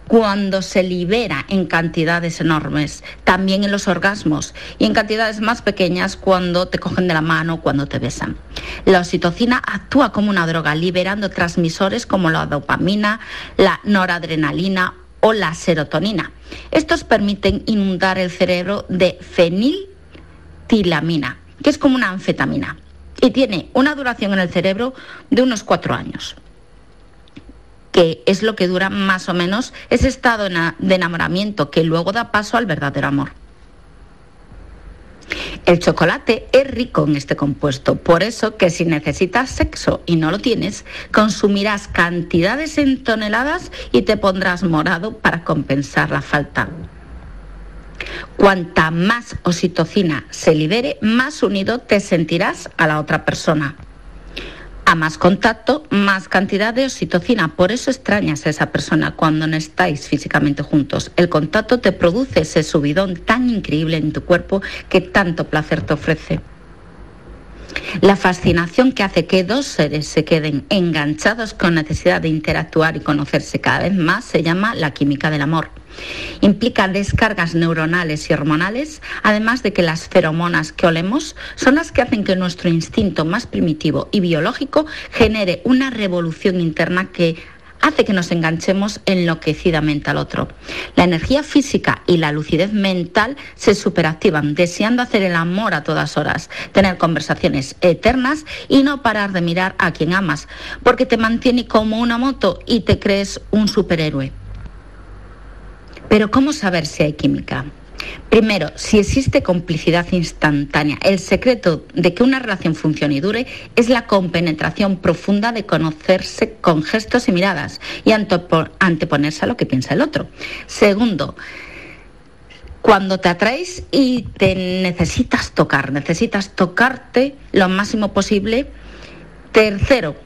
cuando se libera en cantidades enormes, también en los orgasmos y en cantidades más pequeñas cuando te cogen de la mano, cuando te besan. La oxitocina actúa como una droga, liberando transmisores como la dopamina, la noradrenalina o la serotonina. Estos permiten inundar el cerebro de feniltilamina, que es como una anfetamina y tiene una duración en el cerebro de unos cuatro años que es lo que dura más o menos ese estado de enamoramiento que luego da paso al verdadero amor. El chocolate es rico en este compuesto, por eso que si necesitas sexo y no lo tienes, consumirás cantidades en toneladas y te pondrás morado para compensar la falta. Cuanta más oxitocina se libere, más unido te sentirás a la otra persona. A más contacto, más cantidad de oxitocina. Por eso extrañas a esa persona cuando no estáis físicamente juntos. El contacto te produce ese subidón tan increíble en tu cuerpo que tanto placer te ofrece. La fascinación que hace que dos seres se queden enganchados con necesidad de interactuar y conocerse cada vez más se llama la química del amor. Implica descargas neuronales y hormonales, además de que las feromonas que olemos son las que hacen que nuestro instinto más primitivo y biológico genere una revolución interna que hace que nos enganchemos enloquecidamente al otro. La energía física y la lucidez mental se superactivan, deseando hacer el amor a todas horas, tener conversaciones eternas y no parar de mirar a quien amas, porque te mantiene como una moto y te crees un superhéroe. Pero ¿cómo saber si hay química? Primero, si existe complicidad instantánea. El secreto de que una relación funcione y dure es la compenetración profunda de conocerse con gestos y miradas y anteponerse a lo que piensa el otro. Segundo, cuando te atraes y te necesitas tocar, necesitas tocarte lo máximo posible. Tercero,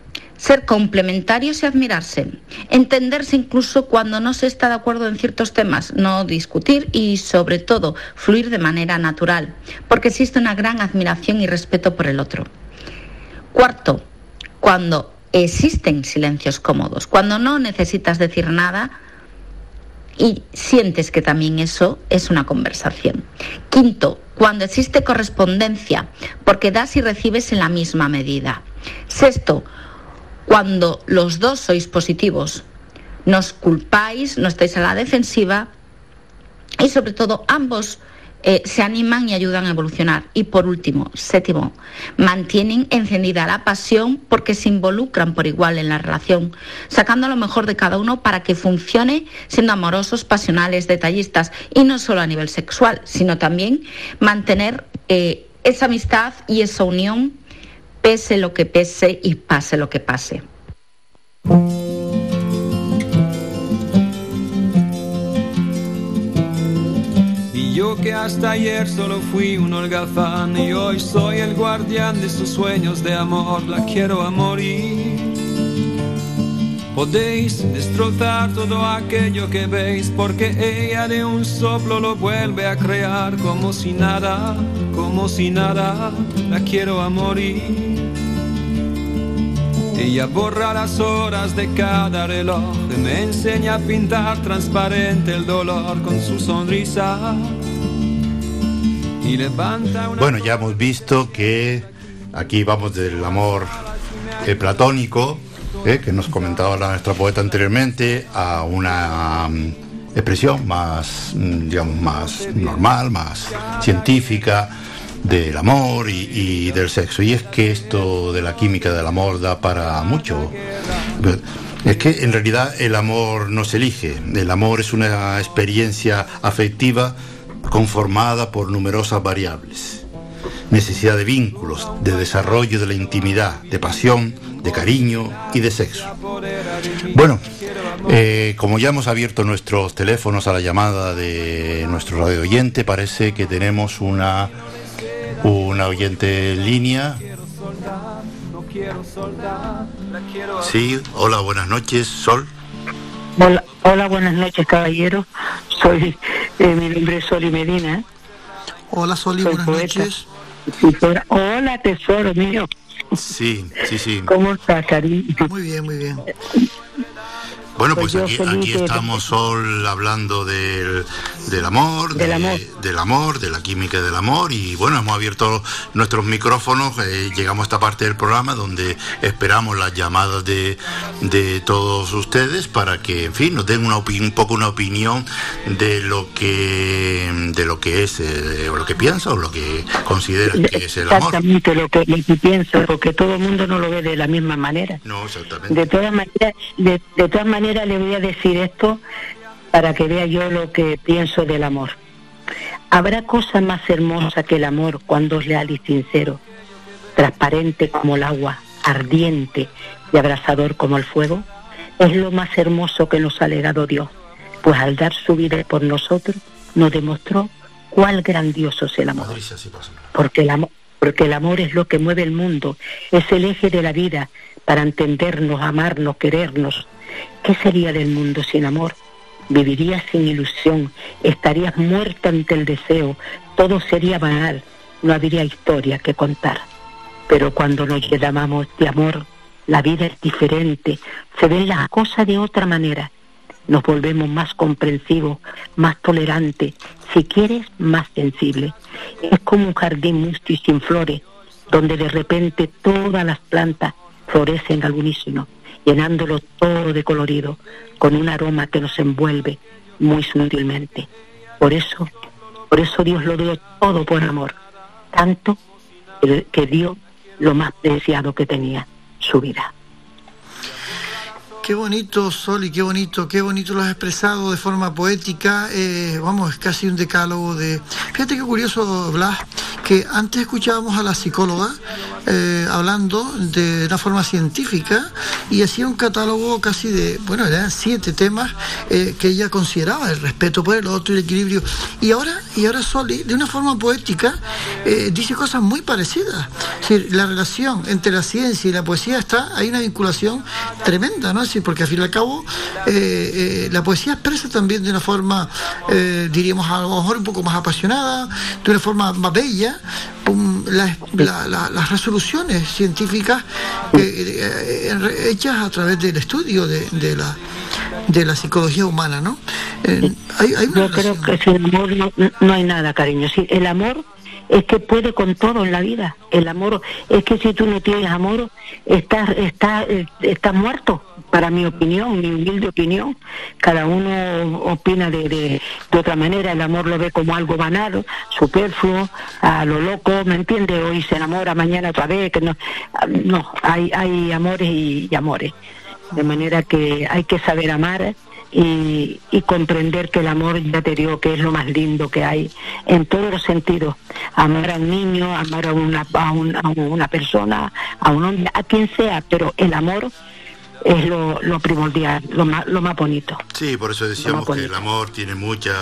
ser complementarios y admirarse, entenderse incluso cuando no se está de acuerdo en ciertos temas, no discutir y sobre todo fluir de manera natural, porque existe una gran admiración y respeto por el otro. Cuarto, cuando existen silencios cómodos, cuando no necesitas decir nada y sientes que también eso es una conversación. Quinto, cuando existe correspondencia, porque das y recibes en la misma medida. Sexto, cuando los dos sois positivos. Nos culpáis, no estáis a la defensiva y sobre todo ambos eh, se animan y ayudan a evolucionar. Y por último, séptimo, mantienen encendida la pasión porque se involucran por igual en la relación, sacando lo mejor de cada uno para que funcione siendo amorosos, pasionales, detallistas y no solo a nivel sexual, sino también mantener eh, esa amistad y esa unión pese lo que pese y pase lo que pase. Y yo que hasta ayer solo fui un holgazán y hoy soy el guardián de sus sueños de amor, la quiero a morir. Podéis destrozar todo aquello que veis porque ella de un soplo lo vuelve a crear como si nada, como si nada, la quiero a morir. Ella borra las horas de cada reloj, me enseña a pintar transparente el dolor con su sonrisa. Y levanta una Bueno, ya hemos visto que aquí vamos del amor eh, platónico, eh, que nos comentaba la, nuestra poeta anteriormente, a una mm, expresión más, mm, digamos, más normal, más científica del amor y, y, del sexo. Y es que esto de la química del amor da para mucho. Es que en realidad el amor no se elige, el amor es una experiencia afectiva conformada por numerosas variables. Necesidad de vínculos, de desarrollo de la intimidad, de pasión, de cariño y de sexo. Bueno, eh, como ya hemos abierto nuestros teléfonos a la llamada de nuestro radio oyente, parece que tenemos una, una oyente en línea. Sí, hola, buenas noches, Sol. Hola, hola buenas noches, caballero. Soy, eh, mi nombre es Soli Medina. Hola, Soli, buenas noches. Hola, tesoro mío. Sí, sí, sí. ¿Cómo está, cariño? Muy bien, muy bien. Bueno, pues aquí, aquí estamos Sol hablando del, del amor, del, de, amor. del amor, de la química del amor y bueno, hemos abierto nuestros micrófonos, eh, llegamos a esta parte del programa donde esperamos las llamadas de, de todos ustedes para que, en fin, nos den una un poco una opinión de lo que de lo que es, eh, o lo que piensa o lo que consideran que es el amor. Exactamente lo que, lo que pienso, porque todo el mundo no lo ve de la misma manera. No, exactamente. De todas maneras, de, de todas maneras le voy a decir esto para que vea yo lo que pienso del amor. ¿Habrá cosa más hermosa que el amor cuando es leal y sincero, transparente como el agua, ardiente y abrasador como el fuego? Es lo más hermoso que nos ha legado Dios, pues al dar su vida por nosotros nos demostró cuál grandioso es el amor. Porque el amor, porque el amor es lo que mueve el mundo, es el eje de la vida para entendernos, amarnos, querernos. ¿Qué sería del mundo sin amor? Vivirías sin ilusión, estarías muerta ante el deseo, todo sería banal, no habría historia que contar. Pero cuando nos llenamos de amor, la vida es diferente, se ven las cosas de otra manera. Nos volvemos más comprensivos, más tolerantes, si quieres, más sensibles. Es como un jardín mustio y sin flores, donde de repente todas las plantas florecen al unísono, llenándolo todo de colorido, con un aroma que nos envuelve muy sutilmente. Por eso, por eso Dios lo dio todo por amor, tanto que dio lo más preciado que tenía, su vida. Qué bonito, Sol, y qué bonito, qué bonito lo has expresado de forma poética. Eh, vamos, es casi un decálogo de. Fíjate qué curioso, Blas, que antes escuchábamos a la psicóloga eh, hablando de una forma científica y hacía un catálogo casi de, bueno, eran siete temas eh, que ella consideraba, el respeto por el otro, el equilibrio. Y ahora, y ahora Soli, de una forma poética, eh, dice cosas muy parecidas. Es decir, la relación entre la ciencia y la poesía está, hay una vinculación tremenda, ¿no? Decir, porque al fin y al cabo eh, la poesía expresa también de una forma, diríamos, a lo mejor un poco más apasionada, de una forma más bella, um, la, la, la, las resoluciones científicas eh, eh, hechas a través del estudio de, de, la de la psicología humana, ¿no? Eh, hay, hay Yo creo que sin amor no, no hay nada, cariño. Sí, el amor es que puede con todo en la vida. El amor es que si tú no tienes amor, estás, estás, estás muerto para mi opinión, mi humilde opinión. Cada uno opina de, de, de, otra manera. El amor lo ve como algo banal, superfluo, a lo loco, ¿me entiende? Hoy se enamora, mañana otra vez. que No, no hay, hay amores y amores. De manera que hay que saber amar y, y, comprender que el amor, ya te digo, que es lo más lindo que hay en todos los sentidos. Amar a un niño, amar a una, a, un, a una persona, a un hombre, a quien sea, pero el amor es lo, lo primordial, lo más, lo más bonito. Sí, por eso decíamos que el amor tiene muchas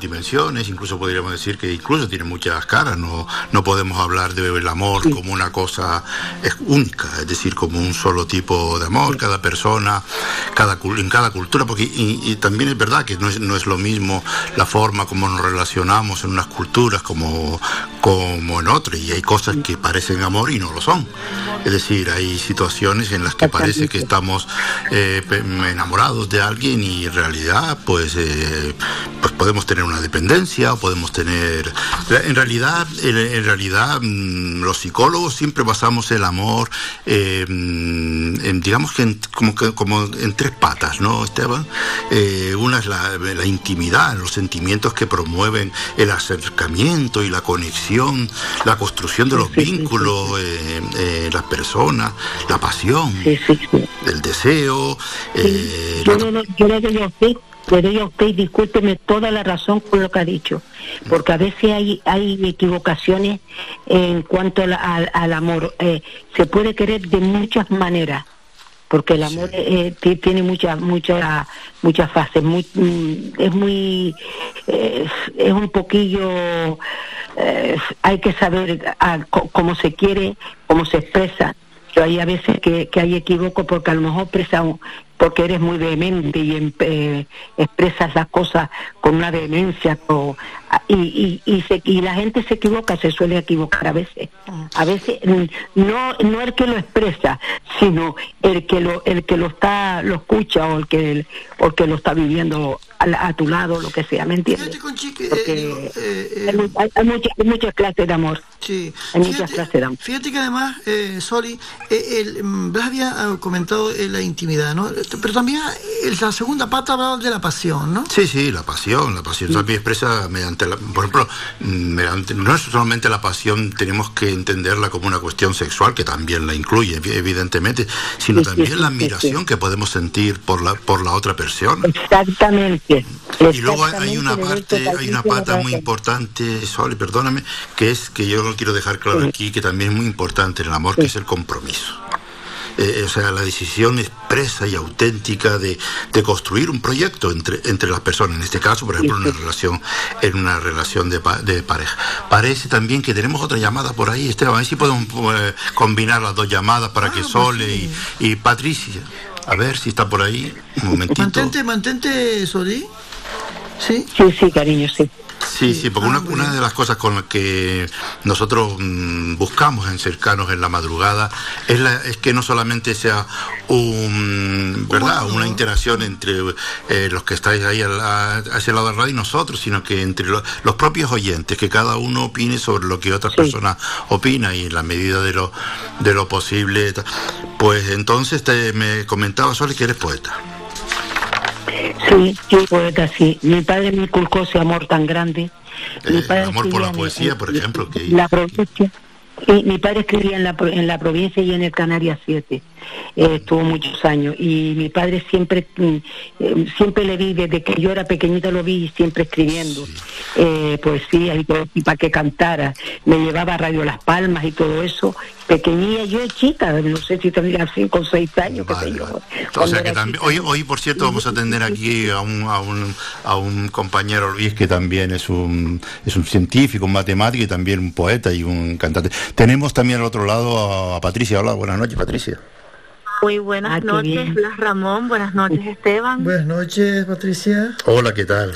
dimensiones, incluso podríamos decir que incluso tiene muchas caras, no, no podemos hablar del amor sí. como una cosa única, es decir, como un solo tipo de amor, sí. cada persona, cada, en cada cultura, porque y, y, también es verdad que no es, no es lo mismo la forma como nos relacionamos en unas culturas como, como en otras, y hay cosas que parecen amor y no lo son. Es decir, hay situaciones en las que parece que estamos eh, enamorados de alguien y en realidad pues, eh, pues podemos tener una dependencia o podemos tener... En realidad, en, realidad mm, los psicólogos siempre basamos el amor, eh, en, digamos que, en, como, que como en tres patas, ¿no, Esteban? Eh, una es la, la intimidad, los sentimientos que promueven el acercamiento y la conexión, la construcción de los Sí, sí, sí, vínculos, eh, eh, las personas, la pasión, el deseo. eh, Yo, la- no, no- yo le doy a usted, le doy a usted, discúlpeme toda la razón con lo que ha dicho, porque a veces hay, hay equivocaciones en cuanto a la- al amor. Eh, se puede querer de muchas maneras, porque el amor eh, ti- tiene muchas muchas muchas fases. Muy, mm, es muy eh, es un poquillo eh, hay que saber ah, co- cómo se quiere, cómo se expresa. Yo hay a veces que, que hay equivoco porque a lo mejor expresa un- porque eres muy vehemente y eh, expresas las cosas con una vehemencia ah, y, y, y, se- y la gente se equivoca, se suele equivocar a veces. A veces mm, no no el que lo expresa, sino el que lo el que lo está lo escucha o el que o el que lo está viviendo a, a tu lado, lo que sea, ¿me entiendes? Fíjate, eh, Porque digo, eh, eh, hay, mu- hay- hay muchas, hay muchas clases de amor. Sí, Hay muchas fíjate, clases de amor. fíjate que además, eh, Soli, eh, el, mm, Blas había ah, comentado eh, la intimidad, ¿no? Pero también eh, la segunda pata hablaba de la pasión, ¿no? Sí, sí, la pasión, la pasión también expresa mediante, la, por ejemplo, mm, mediante- no es solamente la pasión, tenemos que entenderla como una cuestión sexual, que también la incluye, evi- evidentemente, sino Sí, también sí, la sí, admiración sí. que podemos sentir por la, por la otra persona. Exactamente. Y luego hay- una parte, hay una pata muy importante, Sol, perdóname, que es que yo lo quiero dejar claro Sí. aquí, que también es muy importante en el amor, Sí. que es el compromiso. Eh, o sea, la decisión expresa y auténtica de, de construir un proyecto entre, entre las personas, en este caso, por ejemplo, en una relación, en una relación de, de pareja. Parece también que tenemos otra llamada por ahí, Esteban, a ver si podemos eh, combinar las dos llamadas para Ah, que pues Sole sí. y, y Patricia, a ver si está por ahí, un momentito. Mantente, mantente, Soli. ¿Sí? Sí, sí, cariño, sí. Sí, sí, porque una, de las cosas con las que nosotros mm, buscamos en cercanos en la madrugada es, la, es que no solamente sea un, ¿verdad? Bueno. una interacción entre eh, los que estáis ahí al- a, a ese lado de la radio y nosotros, sino que entre lo- los propios oyentes, que cada uno opine sobre lo que otra Sí. persona opina y en la medida de lo, de lo posible. Pues entonces te, me comentaba Sole que eres poeta. Sí, sí, poeta, sí. Mi padre me inculcó ese amor tan grande. Mi Eh, padre amor por la poesía, en- por ejemplo, que- La provincia. Y mi padre escribía en la, en la provincia y en el Canarias 7. Eh, estuvo muchos años. Y mi padre siempre, mm, eh, siempre le vi, desde que yo era pequeñita lo vi siempre escribiendo eh, poesía y todo, y para que cantara. Me llevaba a Radio Las Palmas y todo eso. Pequeñilla, yo chica, no sé si tendría 5 o 6 años, sé Vale, yo. O sea que también, hoy, hoy por cierto vamos a atender aquí a un, a un, a un compañero Luis que también es un, es un científico, un matemático y también un poeta y un cantante. Tenemos también al otro lado a, a Patricia. Hola, buenas noches Patricia. Muy buenas Ah, noches. Blas Ramón. Buenas noches, Esteban. Buenas noches, Patricia. Hola, ¿qué tal?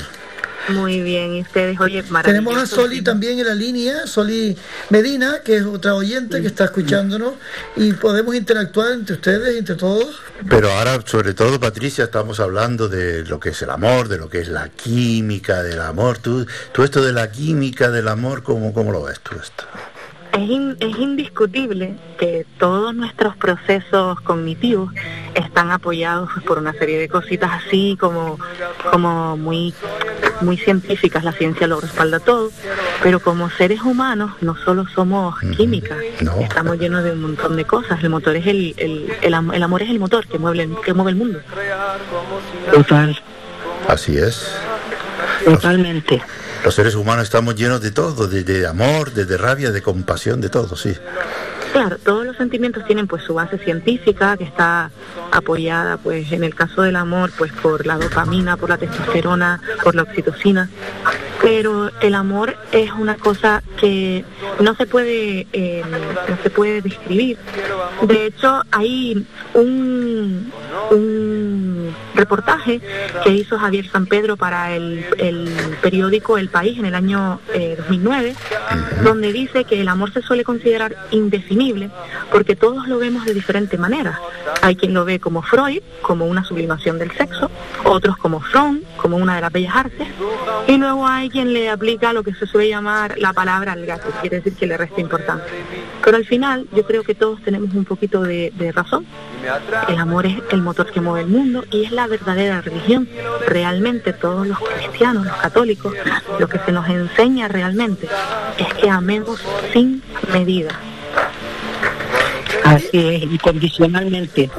Muy bien, y ustedes, oye, Tenemos a. Soli también en la línea, Soli Medina, que es otra oyente que está escuchándonos, y podemos interactuar entre ustedes, entre todos. Pero ahora, sobre todo, Patricia, estamos hablando de lo que es el amor, de lo que es la química del amor. Tú, tú esto de la química del amor, ¿cómo, cómo lo ves tú esto? Es, in- es indiscutible que todos nuestros procesos cognitivos están apoyados por una serie de cositas así como, como muy, muy científicas. La ciencia lo respalda todo, pero como seres humanos no solo somos química, No. estamos llenos de un montón de cosas. El motor es el, el, el, am- el amor es el motor que mueve el, que mueve el mundo. Total, Así es. totalmente. Los seres humanos estamos llenos de todo, de, de amor, de, de rabia, de compasión, de todo, sí. Claro, todos los sentimientos tienen pues su base científica que está apoyada pues en el caso del amor pues por la dopamina, por la testosterona, por la oxitocina, pero el amor es una cosa que no se puede eh, no se puede describir. De hecho hay un un reportaje que hizo Javier San Pedro para el, el periódico El País en el año 2009, eh, donde dice que el amor se suele considerar indefinible porque todos lo vemos de diferente manera. Hay quien lo ve como Freud, como una sublimación del sexo, otros como Fromm, como una de las bellas artes, y luego hay quien le aplica lo que se suele llamar la palabra al gato, quiere decir que le resta importancia. Pero al final yo creo que todos tenemos un poquito de, de razón. El amor es el motor que mueve el mundo y es la verdadera religión. Realmente todos los cristianos, los católicos, lo que se nos enseña realmente es que amemos sin medida. Así es, incondicionalmente.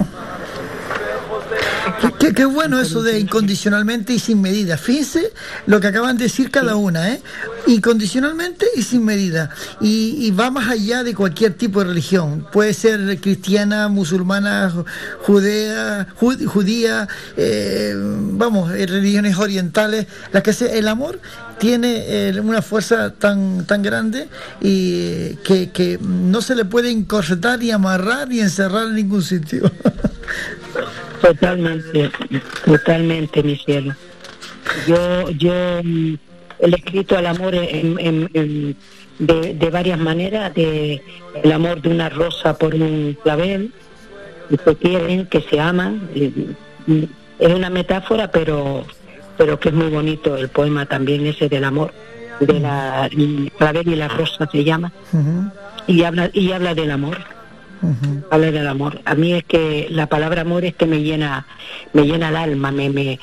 Qué, qué bueno eso de incondicionalmente y sin medida. Fíjense lo que acaban de decir cada una, ¿eh? Incondicionalmente y sin medida. Y, y va más allá de cualquier tipo de religión. Puede ser cristiana, musulmana, ju- judea, ju- judía, eh, vamos, eh, religiones orientales, las que sea. El amor tiene eh, una fuerza tan, tan grande y que, que no se le puede encorsetar ni amarrar ni encerrar en ningún sitio. (laughs) Totalmente, totalmente, mi cielo. Yo, yo mm, he escrito al amor en, en- en- de, de varias maneras, de el amor de una rosa por un clavel, que se quieren, que se aman. y Es una metáfora, pero, pero que es muy bonito el poema también ese del amor, de la el clavel y la rosa se llama, y habla, y habla del amor habla del amor. A mí es que la palabra amor es que me llena, me llena el alma, me, me,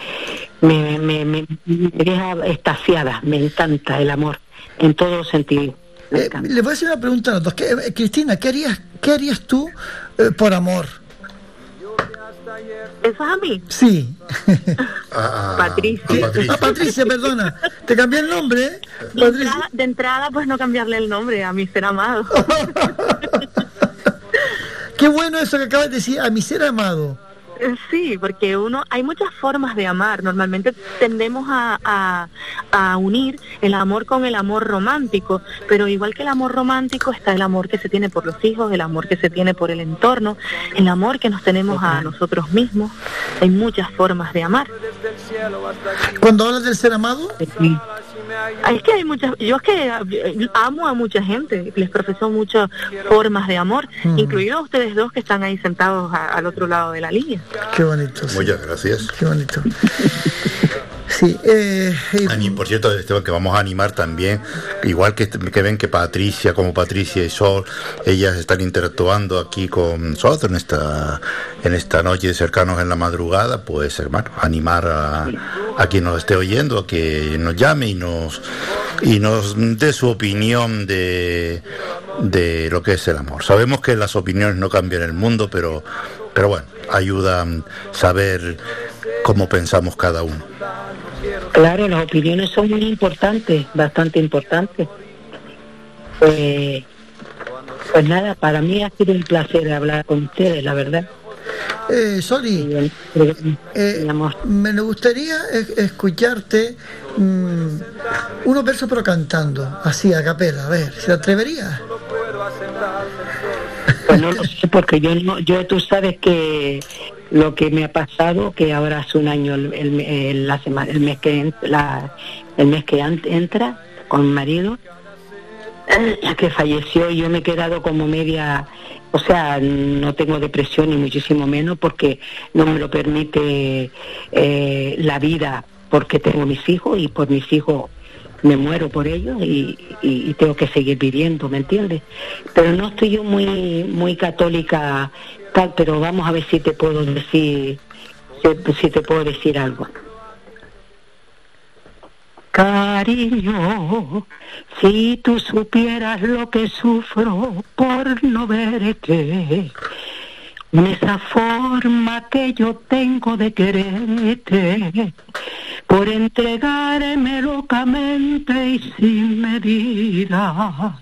me, me, me- me deja estaciada, me encanta el amor, en todos los sentidos. Me Eh, encanta. le voy a hacer una pregunta a los dos. ¿Qué- eh, Cristina, ¿qué harías, qué harías tú eh, por amor? ¿Eso es a mí? Sí. A- (laughs) a- Patricia. Patricia. Ah, Patricia, perdona. Te cambié el nombre, ¿eh? De entrada, de entrada, pues no cambiarle el nombre a mi ser amado. (laughs) Qué bueno eso que acabas de decir, a mi ser amado. Eh, Sí, porque uno, hay muchas formas de amar. Normalmente tendemos a, a, a unir el amor con el amor romántico, pero igual que el amor romántico está el amor que se tiene por los hijos, el amor que se tiene por el entorno, el amor que nos tenemos a nosotros mismos. Hay muchas formas de amar. Cuando hablas del ser amado, Sí. Es que hay muchas, yo es que eh, amo a mucha gente, les profeso muchas formas de amor, Mm. incluidos a ustedes dos que están ahí sentados a- al otro lado de la línea. qué bonito. sí, Muchas gracias. Qué bonito. Sí, eh, por cierto, Esteban, que vamos a animar también, igual que, que ven que Patricia, como Patricia y Sol, ellas están interactuando aquí con nosotros en esta, en esta noche cercanos en la madrugada, pues hermano, animar a, quien nos esté oyendo, a que nos llame y nos y nos dé su opinión de, de lo que es el amor. Sabemos que las opiniones no cambian el mundo, pero, pero bueno, ayuda a saber cómo pensamos cada uno. Claro, las opiniones son muy importantes, bastante importantes. Pues, pues nada, para mí ha sido un placer hablar con ustedes, la verdad. eh, Soli, eh, me gustaría escucharte mm, unos versos pero cantando, así a capela, a ver, ¿se atrevería? Pues no lo sé, porque yo no, yo tú sabes que lo que me ha pasado, que ahora hace un año el, el, el- la semana, el mes que la, el mes que entra con mi marido, (clears throat) que falleció y yo me he quedado como media, o sea, no tengo depresión ni muchísimo menos porque no me lo permite eh, la vida, porque tengo mis hijos y por mis hijos me muero por ellos y, y- y tengo que seguir viviendo, ¿me entiendes? Pero no estoy yo muy muy católica tal, pero vamos a ver si te puedo decir si, te puedo decir algo. Cariño, si tú supieras lo que sufro por no verte, esa forma que yo tengo de quererte, por entregarme locamente y sin medida.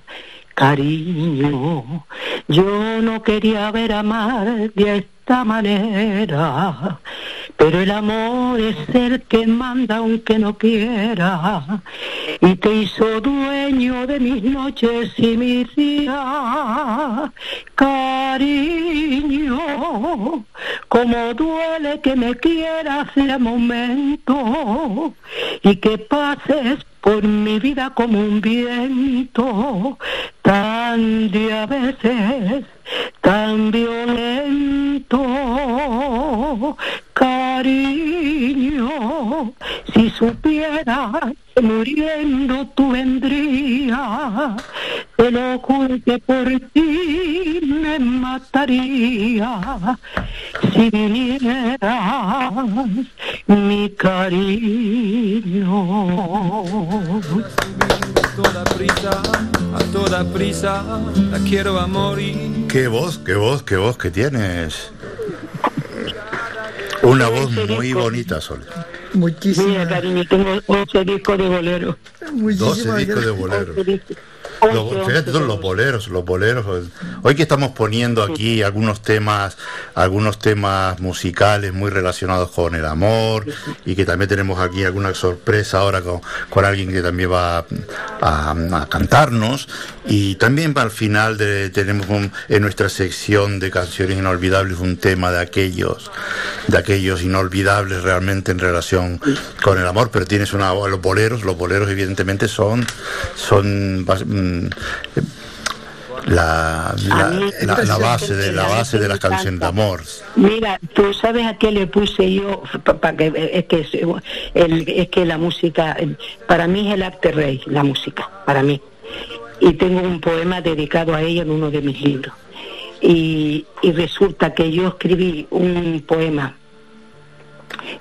Cariño, yo no quería ver amar de esta manera, pero el amor es el que manda aunque no quiera, y te hizo dueño de mis noches y mis días. Cariño, como duele que me quieras de momento y que pases por mi vida como un viento tan de a veces tan violento cariño si supieras que muriendo tú vendrías te lo juro que por ti me mataría si vinieras mi cariño toda prisa, a toda prisa, la quiero a morir. Qué voz, qué voz, qué voz que tienes. Una voz muy bonita, Sol. Muchísimas. Mira, cariño, tengo 11 discos de bolero. 12 muchísimas discos de bolero. 11 discos. Los- 11, fíjate todos los boleros, los boleros. Hoy que estamos poniendo aquí algunos temas, algunos temas musicales muy relacionados con el amor y que también tenemos aquí alguna sorpresa ahora con, con alguien que también va a, cantarnos. Y también al final de- tenemos un- en nuestra sección de canciones inolvidables un tema de aquellos, de aquellos inolvidables realmente en relación con el amor, pero tienes una los boleros, los boleros evidentemente son son la, la, la- la base de la base de me las canciones de amor. Mira, tú sabes a qué le puse yo, para que es que es, el- es que la música, para mí es el arte rey, la música, para mí. Y tengo un poema dedicado a ella en uno de mis libros. Y, y resulta que yo escribí un poema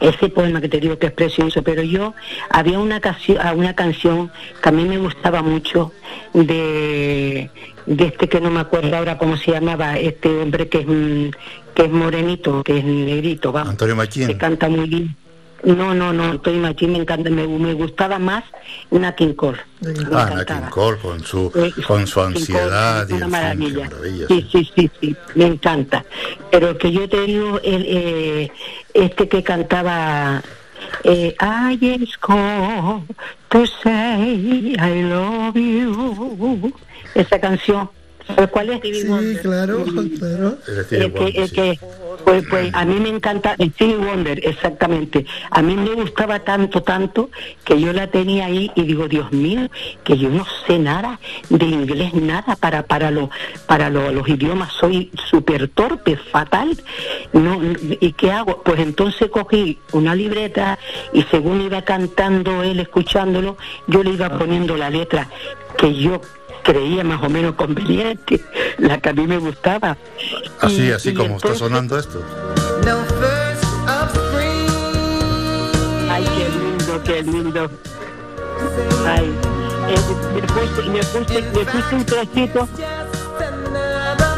ese poema que te digo que es precioso, pero yo había una, canción una canción que a mí me gustaba mucho de, de este que no me acuerdo ahora cómo se llamaba, este hombre que es, mm, que es morenito, que es negrito, vamos, Antonio que Machín. canta muy bien. No, no, no, Antonio Machín me encanta, me, me gustaba más Nat King Cole. Me Ah, Nat encantaba. King Cole con su Eh, con su King Cole, ansiedad y una el maravilla. Sí, sí, sí, sí, me encanta. Pero que yo te digo, el, eh, este que cantaba eh, I just call to say I love you. Esa canción, ¿sabes cuál es? Sí, claro, claro. El Stevie El que, Wonder, el sí. que- pues, pues a mí me encanta el Stevie Wonder, exactamente. A mí me gustaba tanto, tanto, que yo la tenía ahí y digo, Dios mío, que yo no sé nada de inglés, nada para para lo, para lo- los idiomas, soy súper torpe, fatal. No, ¿Y qué hago? Pues entonces cogí una libreta y según iba cantando él, escuchándolo, yo le iba poniendo la letra que yo creía más o menos conveniente, la que a mí me gustaba. Así, Y- así y como está sonando esto. Ay, qué lindo, qué lindo. Ay, eh, le puse, le puse, le puse un trocito.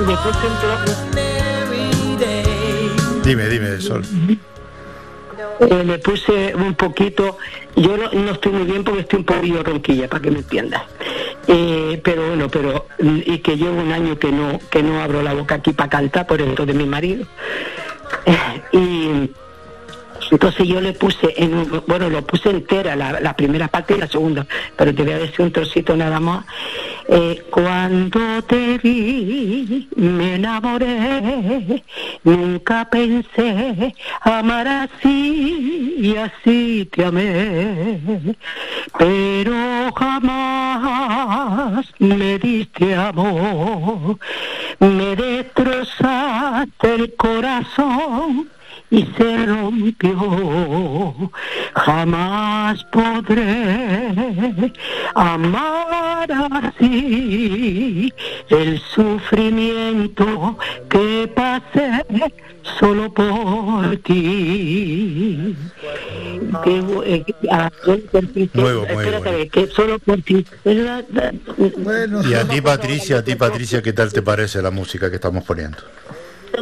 Le puse un trozo. Dime, dime, Sol. Eh, le puse un poquito. Yo no, estoy muy bien porque estoy un poquillo ronquilla, para que me entiendas. Eh, pero bueno, pero y que llevo un año que no que no abro la boca aquí para cantar por esto de mi marido. (laughs) Y entonces yo le puse, en bueno, lo puse entera, la, la primera parte y la segunda, pero te voy a decir un trocito nada más. Eh, cuando te vi, me enamoré, nunca pensé amar así y así te amé, pero jamás me diste amor, me destrozaste el corazón y se rompió. Jamás podré amar así el sufrimiento que pasé solo por ti. Que, eh, ah. Nuevo, muy Espérate, que solo por ti. Bueno, Y a ti, Patricia, a ti, Patricia, ¿qué tal te parece la música que estamos poniendo?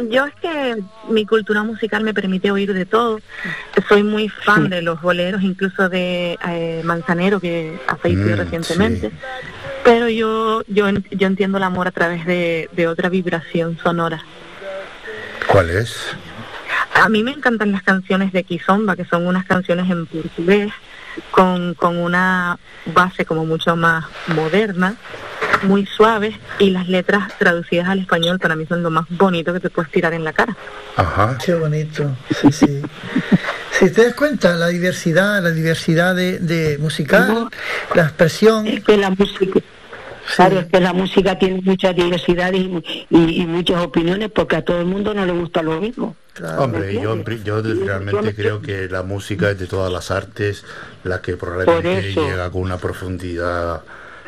Yo es que mi cultura musical me permite oír de todo. Soy muy fan de los boleros, incluso de eh, Manzanero, que ha fallecido Mm, recientemente. sí. Pero yo, yo, yo entiendo el amor a través de, de otra vibración sonora. ¿Cuál es? A mí me encantan las canciones de Kizomba, que son unas canciones en portugués con, con una base como mucho más moderna muy suaves y las letras traducidas al español para mí son lo más bonito que te puedes tirar en la cara. Ajá. Qué bonito, sí, sí. (laughs) Si te das cuenta, la diversidad, la diversidad de, de musical, la expresión. Es que la música, claro, es que la música tiene mucha diversidad y, y- y muchas opiniones porque a todo el mundo no le gusta lo mismo. Hombre, yo, yo realmente creo que la música es de todas las artes la que Por probablemente llega con una profundidad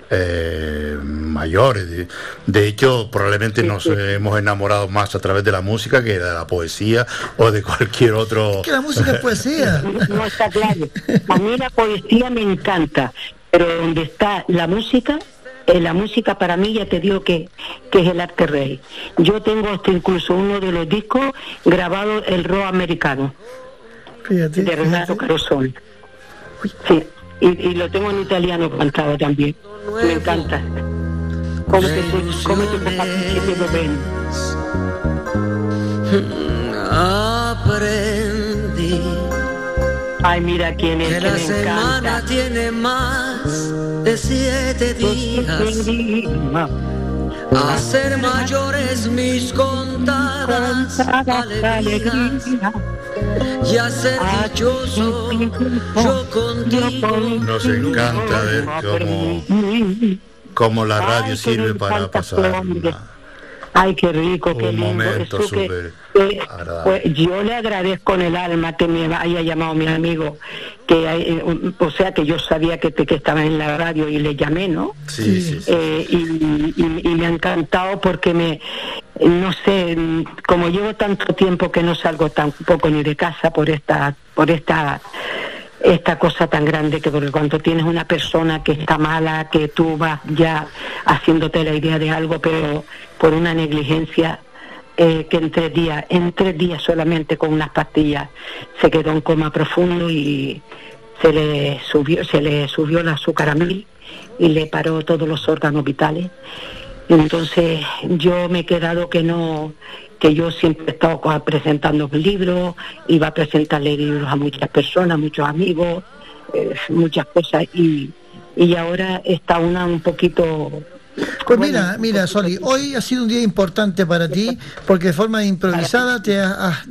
eh, mayor. De, de hecho, probablemente nos hemos enamorado más a través de la música que de la poesía o de cualquier otro. Que la música es poesía. (laughs) No está claro. A mí la poesía me encanta, pero donde está la música, eh, la música para mí ya te digo que, que es el arte rey. Yo tengo hasta incluso uno de los discos grabado el rock americano Fíjate, de Renato Carosone. Sí, y, y lo tengo en italiano cantado también. Me encanta. ¿Cómo te, cómo te? Aprendí Ay, mira quién es que que la me semana encanta. tiene más de siete días. A ser mayores mis contadas alegrías y a ser dichoso yo contigo. Nos encanta ver cómo, cómo la radio sirve para pasar una- Ay, qué rico, qué un lindo. momento Eso que- pues, yo le agradezco en el alma que me haya llamado mi amigo, que hay- eh, o sea que yo sabía que, que estaba en la radio y le llamé, ¿no? Sí, sí, sí. Eh, y, y- y me ha encantado porque me, no sé, como llevo tanto tiempo que no salgo tampoco ni de casa por esta, por esta esta cosa tan grande que porque cuando tienes una persona que está mala, que tú vas ya haciéndote la idea de algo, pero por una negligencia eh, que en tres días, en tres días solamente con unas pastillas se quedó en coma profundo y se le subió, se le subió el azúcar a mil y le paró todos los órganos vitales. Entonces yo me he quedado que no, que yo siempre he estado presentando libros, iba a presentarle libros a muchas personas, muchos amigos, eh, muchas cosas y, y ahora está una un poquito... Pues mira, mira, Soli, hoy ha sido un día importante para ti porque de forma improvisada te has, has-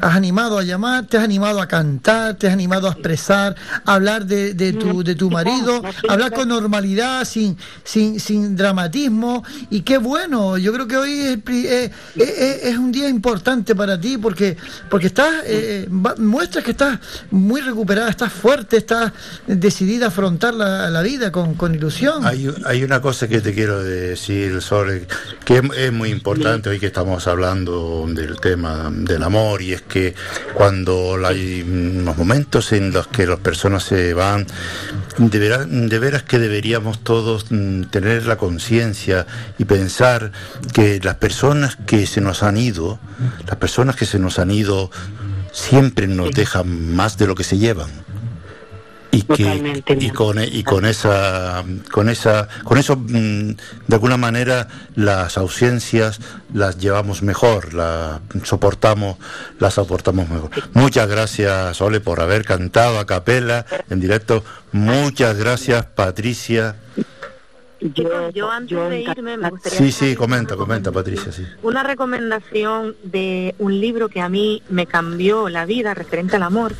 animado a llamar, te has animado a cantar, te has animado a expresar, a hablar de, de tu, de tu marido, hablar con normalidad, sin, sin, sin dramatismo. Y qué bueno, yo creo que hoy es, eh, eh, eh, es un día importante para ti porque, porque estás, eh, muestras que estás muy recuperada, estás fuerte, estás decidida a afrontar la, la vida con, con ilusión. Hay, hay una cosa que te quiero decir, Sole, que es, muy importante hoy que estamos hablando del tema del amor y es que cuando hay unos momentos en los que las personas se van, de veras, de veras que deberíamos todos mm, tener la conciencia y pensar que las personas que se nos han ido, las personas que se nos han ido, siempre nos dejan más de lo que se llevan y que y con y con esa con esa con eso mm, de alguna manera las ausencias las llevamos mejor las soportamos las soportamos mejor. Muchas gracias Ole por haber cantado a capela en directo. Muchas gracias Patricia Yo, yo antes de irme me gustaría sí sí comenta comenta Patricia sí una recomendación de un libro que a mí me cambió la vida referente al amor,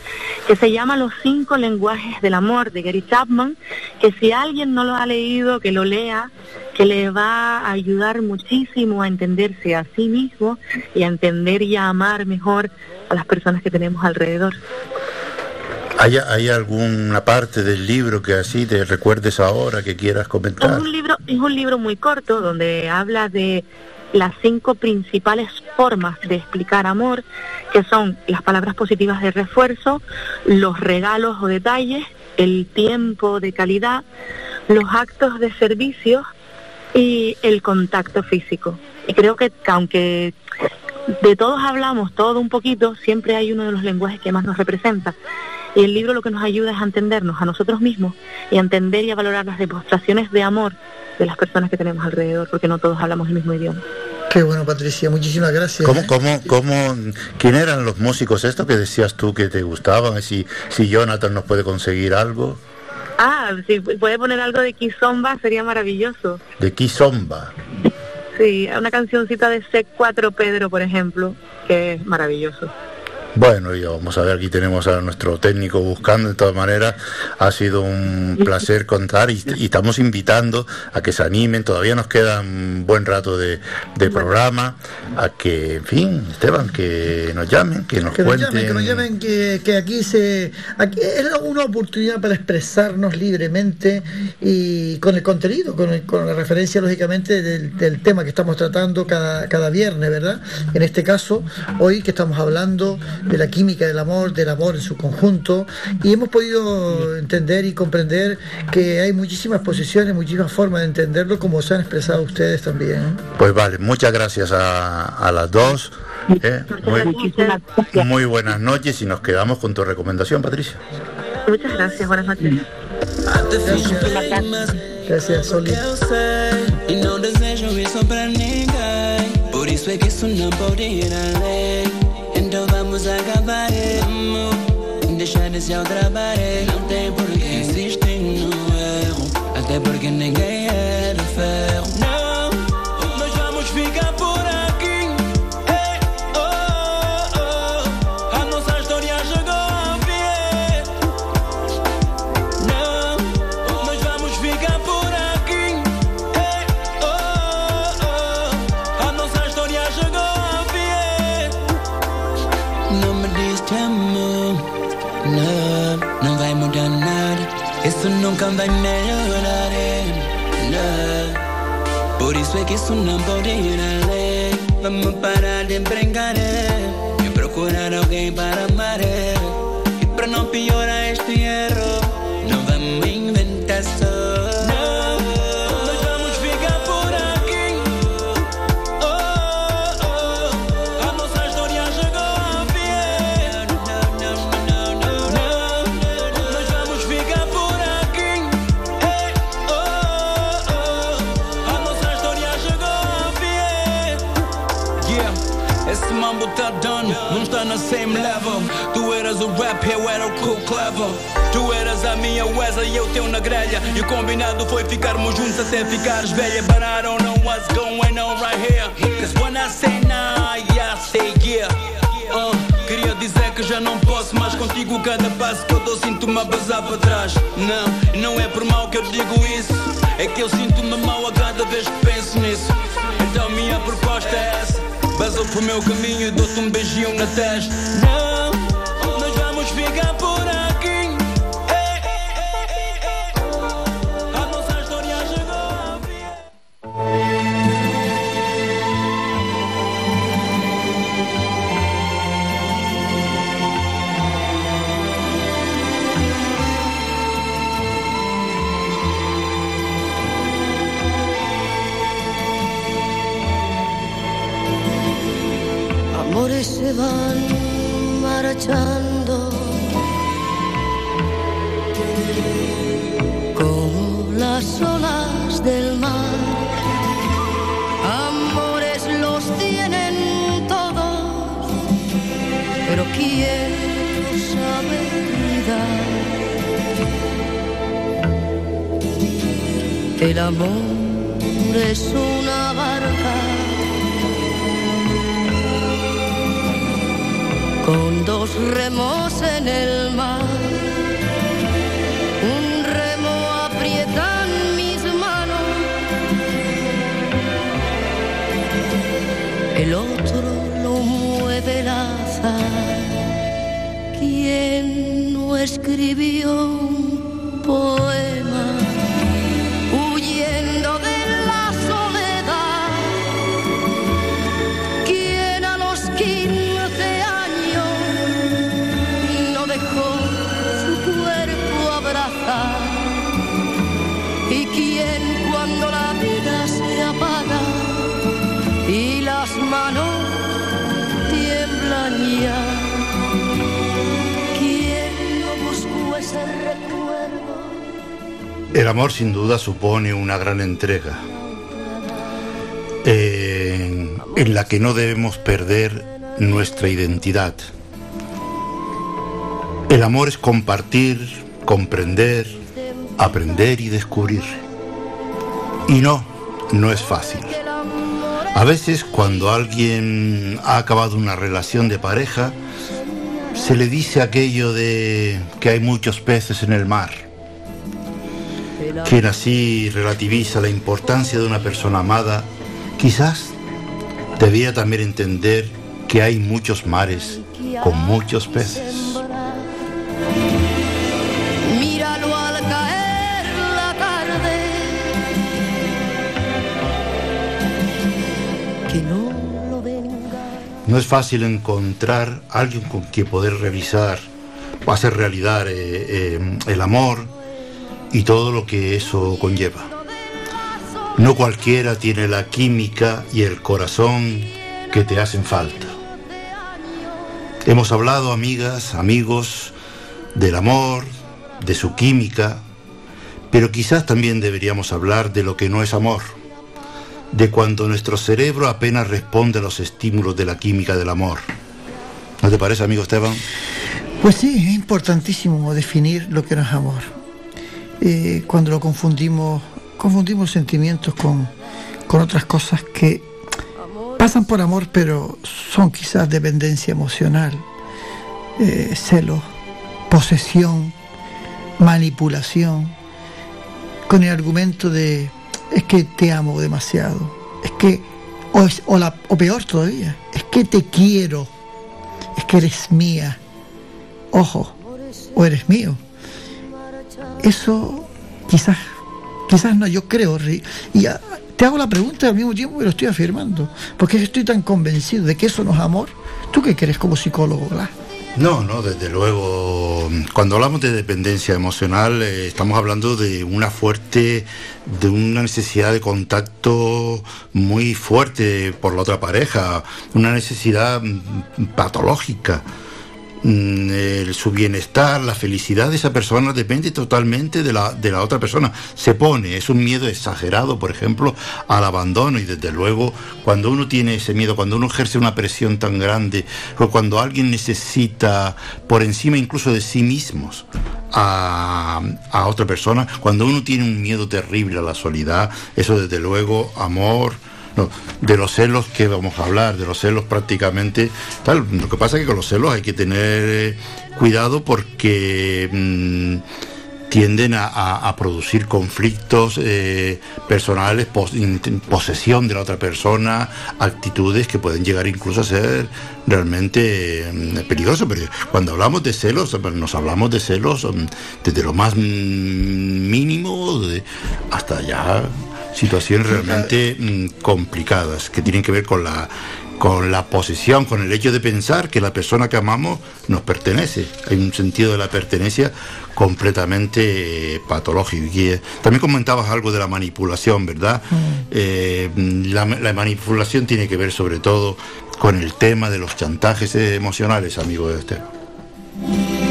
que se llama Los cinco lenguajes del amor de Gary Chapman, que si alguien no lo ha leído, que lo lea, que le va a ayudar muchísimo a entenderse a sí mismo y a entender y a amar mejor a las personas que tenemos alrededor. ¿Hay, ¿Hay alguna parte del libro que así te recuerdes ahora que quieras Es comentar? un libro, es un libro muy corto donde habla de las cinco principales formas de explicar amor, que son las palabras positivas de refuerzo, los regalos o detalles, el tiempo de calidad, los actos de servicio y el contacto físico. Y creo que aunque de todos hablamos todo un poquito, siempre hay uno de los lenguajes que más nos representa. Y el libro lo que nos ayuda es a entendernos a nosotros mismos y a entender y a valorar las demostraciones de amor de las personas que tenemos alrededor, porque no todos hablamos el mismo idioma. Qué bueno, Patricia, muchísimas gracias. ¿Cómo, ¿eh? cómo, cómo, quién eran los músicos estos que decías tú que te gustaban? Si, si Jonathan nos puede conseguir algo. Ah, si puede poner algo de Kizomba sería maravilloso. De Kizomba. Sí, una cancioncita de C4 Pedro, por ejemplo, que es maravilloso. Bueno, y vamos a ver, aquí tenemos a nuestro técnico buscando, de todas maneras, ha sido un placer contar y, estamos invitando a que se animen, todavía nos queda un buen rato de, programa, a que, en fin, Esteban, que nos llamen, que nos cuenten. que nos llamen, que, aquí se aquí es una oportunidad para expresarnos libremente y con el contenido, con, con la referencia, lógicamente, del, tema que estamos tratando cada, cada viernes, ¿verdad? En este caso, hoy que estamos hablando de la química del amor, del amor en su conjunto, y hemos podido entender y comprender que hay muchísimas posiciones, muchísimas formas de entenderlo, como se han expresado ustedes también. Pues vale, muchas gracias a, las dos. ¿eh? Muy, buenas noches y nos quedamos con tu recomendación, Patricia. Muchas gracias, buenas noches. Gracias, Soli. Então vamos acabar amor Deixar esse trabalho. Não tem por que insistir no erro. Até porque ninguém é de ferro. Não, nunca vai melhorar eh, Não Por isso é que isso não pode ir além Vamos parar de brincar E procurar alguém para amar. E para não piorar este erro same level. Tu eras o rap, eu era o cool clever. Tu eras a minha Wesley e eu teu na grelha. E o combinado foi ficarmos juntos até ficares velha. But I don't know what's going on right here. Cause when I say nah, yeah, I say yeah. Uh, queria dizer que já não posso mais contigo. Cada passo que eu dou sinto-me a bazar para trás. Não, não é por mal que eu digo isso. É que eu sinto-me mal a cada vez que penso nisso. Então minha proposta é essa. Basou pro meu caminho e dou-te um beijinho na testa. Não, se van marchando como las olas del mar. Amores los tienen todos, pero ¿quién los sabe cuidar? El amor es una con dos remos en el mar. Un remo aprieta en mis manos, el otro lo mueve el azar. ¿Quién no escribió un poema El amor sin duda supone una gran entrega eh, en la que no debemos perder nuestra identidad. El amor es compartir, comprender, aprender y descubrir. Y no, no es fácil. A veces cuando alguien ha acabado una relación de pareja, se le dice aquello de que hay muchos peces en el mar. Quien así relativiza la importancia de una persona amada, quizás debía también entender que hay muchos mares con muchos peces. Míralo al caer la tarde. Que no lo venga. No es fácil encontrar alguien con quien poder realizar o hacer realidad eh, eh, el amor y todo lo que eso conlleva. No cualquiera tiene la química y el corazón que te hacen falta. Hemos hablado, amigas, amigos, del amor, de su química, pero quizás también deberíamos hablar de lo que no es amor, de cuando nuestro cerebro apenas responde a los estímulos de la química del amor. ¿No te parece, amigo Esteban? Pues sí, es importantísimo definir lo que no es amor. Eh, cuando lo confundimos, confundimos sentimientos con, con otras cosas que pasan por amor, pero son quizás dependencia emocional, eh, celos, posesión, manipulación, con el argumento de es que te amo demasiado, es que, o, es- o la- o peor todavía, es que te quiero, es que eres mía, ojo, o eres mío. Eso quizás, quizás no, yo creo, y te hago la pregunta al mismo tiempo que lo estoy afirmando, porque estoy tan convencido de que eso no es amor. ¿Tú qué crees como psicólogo, Blas? No, no, desde luego. Cuando hablamos de dependencia emocional, eh, estamos hablando de una fuerte, de una necesidad de contacto muy fuerte por la otra pareja, una necesidad mm, patológica. Mm, su bienestar, la felicidad de esa persona depende totalmente de la, de la otra persona. Se pone, es un miedo exagerado, por ejemplo, al abandono y desde luego cuando uno tiene ese miedo, cuando uno ejerce una presión tan grande, o cuando alguien necesita por encima incluso de sí mismos a, a otra persona, cuando uno tiene un miedo terrible a la soledad, eso desde luego, amor, de los celos que vamos a hablar, de los celos prácticamente. Tal, lo que pasa es que con los celos hay que tener eh, cuidado porque mm, tienden a, producir conflictos eh, personales, posesión de la otra persona, actitudes que pueden llegar incluso a ser realmente mm, peligrosas. Pero cuando hablamos de celos, nos hablamos de celos mm, desde lo más mínimo hasta ya situaciones realmente mm, complicadas que tienen que ver con la con la posesión, con el hecho de pensar que la persona que amamos nos pertenece. Hay un sentido de la pertenencia completamente eh, patológico. Y, eh, también comentabas algo de la manipulación, ¿verdad? Eh, la, la manipulación tiene que ver sobre todo con el tema de los chantajes emocionales, amigo de Esteban.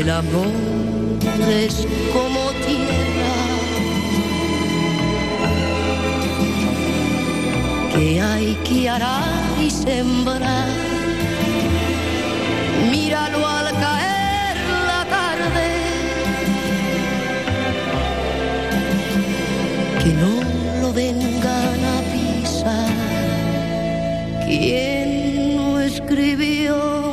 El amor es como tierra que hay que arar y sembrar. Míralo al caer la tarde. que no lo vengan a pisar. ¿Quién no escribió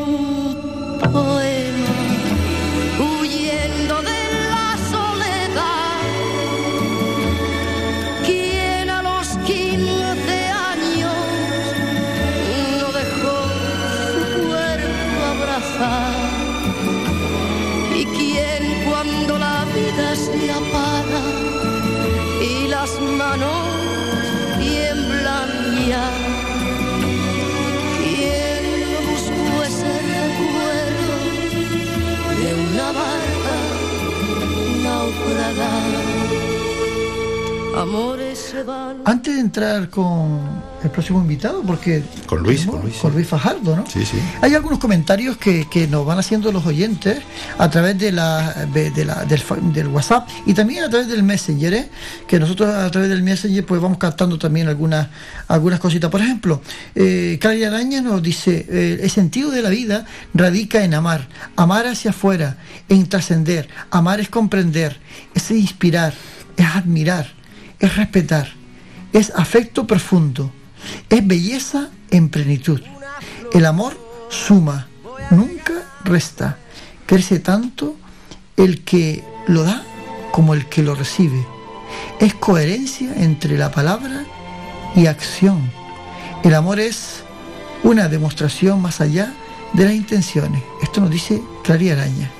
Antes de entrar con el próximo invitado, porque Con Luis, tenemos- con Luis. con Luis Fajardo, ¿no? Sí, sí. Hay algunos comentarios que, que nos van haciendo los oyentes a través de la, de- de la- del, del WhatsApp y también a través del Messenger, ¿eh? que nosotros a través del Messenger pues vamos captando también algunas, algunas cositas. Por ejemplo, eh, Claudia Araña nos dice, eh, el sentido de la vida radica en amar, amar hacia afuera, en trascender, amar es comprender, es inspirar, es admirar, es respetar, es afecto profundo, es belleza en plenitud. El amor suma, nunca resta. Crece tanto el que lo da como el que lo recibe. Es coherencia entre la palabra y acción. El amor es una demostración más allá de las intenciones. Esto nos dice Claría Araña.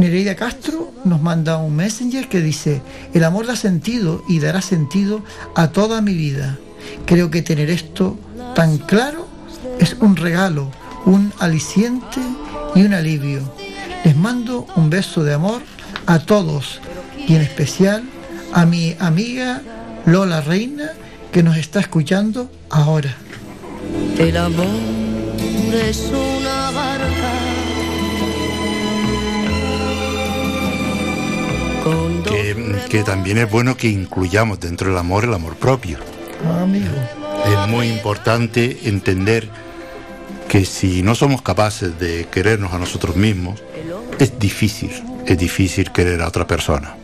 Nereida Castro nos manda un messenger que dice, el amor da sentido y dará sentido a toda mi vida. Creo que tener esto tan claro es un regalo, un aliciente y un alivio. Les mando un beso de amor a todos y en especial a mi amiga Lola Reina que nos está escuchando ahora. El amor es una barca Que, que también es bueno que incluyamos dentro del amor el amor propio. Ah, amigo. Es muy importante entender que si no somos capaces de querernos a nosotros mismos, es difícil, es difícil querer a otra persona.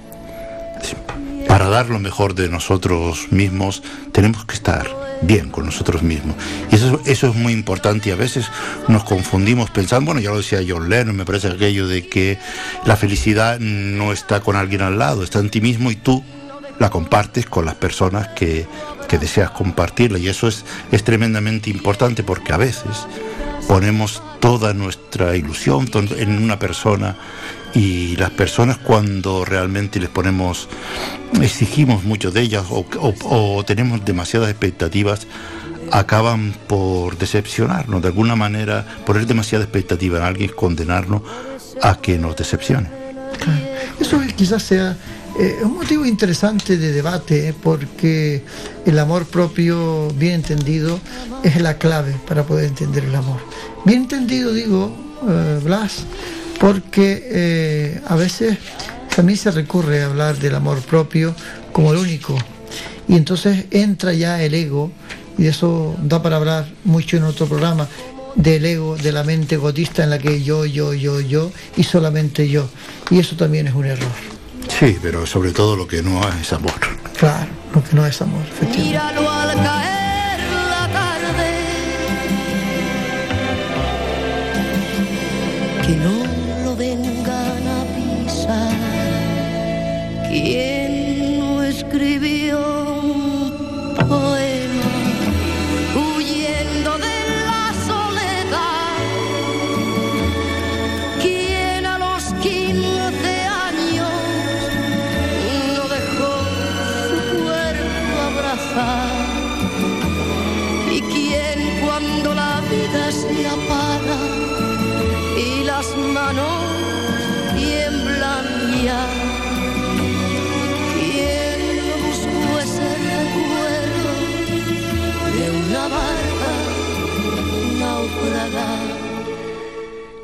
Para dar lo mejor de nosotros mismos, tenemos que estar bien con nosotros mismos. Y eso, es muy importante y a veces nos confundimos pensando, bueno, ya lo decía John Lennon, me parece aquello de que la felicidad no está con alguien al lado, está en ti mismo y tú la compartes con las personas que, que deseas compartirla. Y eso es, es tremendamente importante porque a veces ponemos toda nuestra ilusión en una persona y las personas cuando realmente les ponemos, exigimos mucho de ellas o, tenemos demasiadas expectativas, acaban por decepcionarnos, de alguna manera poner demasiada expectativa en alguien, condenarnos a que nos decepcione. Eso quizás sea eh, un motivo interesante de debate, eh, porque el amor propio, bien entendido, es la clave para poder entender el amor. Bien entendido, digo, eh, Blas, porque eh, a veces también se recurre a hablar del amor propio como el único. Y entonces entra ya el ego, y eso da para hablar mucho en otro programa, del ego, de la mente egotista en la que yo, yo, yo, yo y solamente yo. Y eso también es un error. Sí, pero sobre todo lo que no es amor. Claro, lo que no es amor, efectivamente. Míralo al caer la tarde. Que no ¿Quién no escribió un poema huyendo de la soledad? ¿Quién a los 15 años no dejó su cuerpo abrazar? ¿Y quién cuando la vida se apaga y las manos tiemblan ya?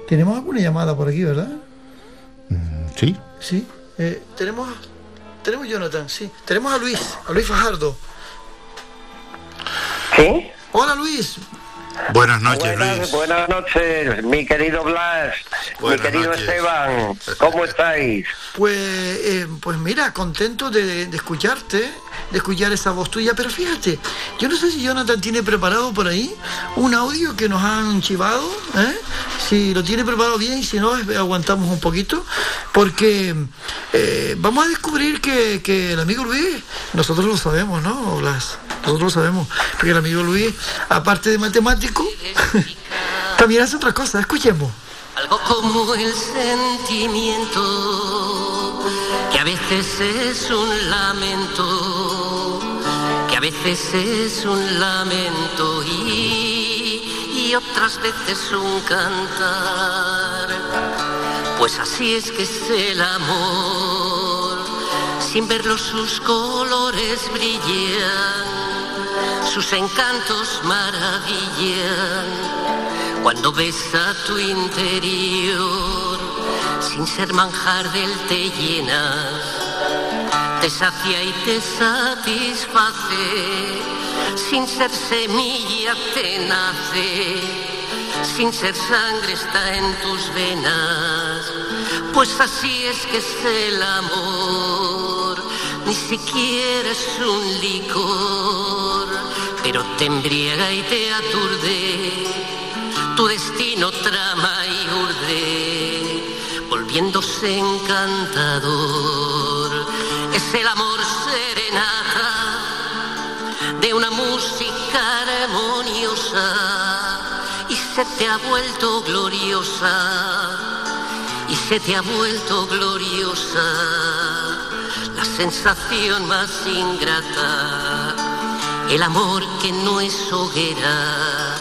Tenemos alguna llamada por aquí, ¿verdad? Sí. Sí. Eh, tenemos, tenemos Jonathan, sí. Tenemos a Luis, a Luis Fajardo. ¿Sí? Hola Luis. Buenas noches, buenas, Luis. buenas noches, mi querido Blas, Buenas mi querido noches. Esteban, ¿cómo estáis? Pues, eh, pues mira, contento de, de escucharte, de escuchar esa voz tuya, pero fíjate, yo no sé si Jonathan tiene preparado por ahí un audio que nos han chivado, ¿eh? si lo tiene preparado bien y si no, aguantamos un poquito, porque eh, vamos a descubrir que, que el amigo Luis, nosotros lo sabemos, ¿no, Blas? Nosotros lo sabemos, porque el amigo Luis, aparte de matemático, (laughs) también hace otras cosas, escuchemos. Algo como el sentimiento, que a veces es un lamento, que a veces es un lamento y, y otras veces un cantar. Pues así es que es el amor, sin verlo sus colores brillan, sus encantos maravillan, cuando ves a tu interior, sin ser manjar del te llenas, te sacia y te satisface, sin ser semilla te nace sin ser sangre está en tus venas, pues así es que es el amor, ni siquiera es un licor, pero te embriaga y te aturde, tu destino trama y urde, volviéndose encantador, es el amor serenata de una música armoniosa y se te ha vuelto gloriosa, y se te ha vuelto gloriosa la sensación más ingrata, el amor que no es hoguera,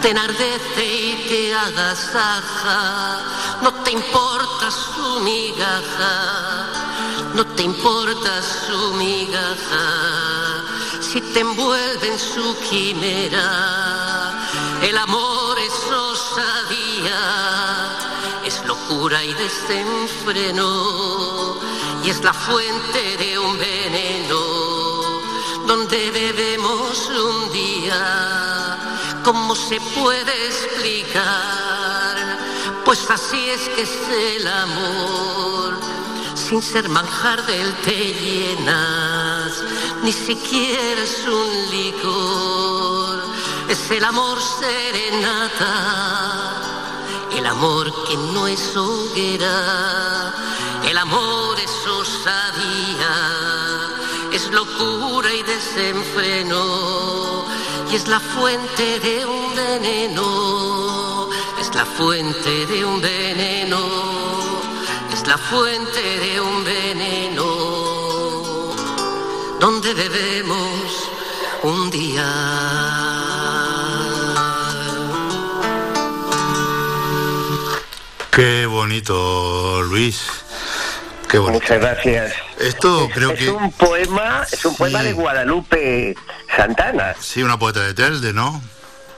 te enardece y te agasaja, no te importa su migaja, no te importa su migaja, si te envuelve en su quimera el amor es osadía, es locura y desenfreno, y es la fuente de un veneno, donde bebemos un día. ¿Cómo se puede explicar? Pues así es que es el amor, sin ser manjar del te llenas, ni siquiera es un licor es el amor serenata, el amor que no es hoguera, el amor es osadía, es locura y desenfreno, y es la fuente de un veneno, es la fuente de un veneno, es la fuente de un veneno, donde bebemos un día. Qué bonito, Luis. Qué. Muchas gracias. Esto creo es que... un poema, es un poema Sí. de Guadalupe Santana. Sí, una poeta de Telde, ¿no?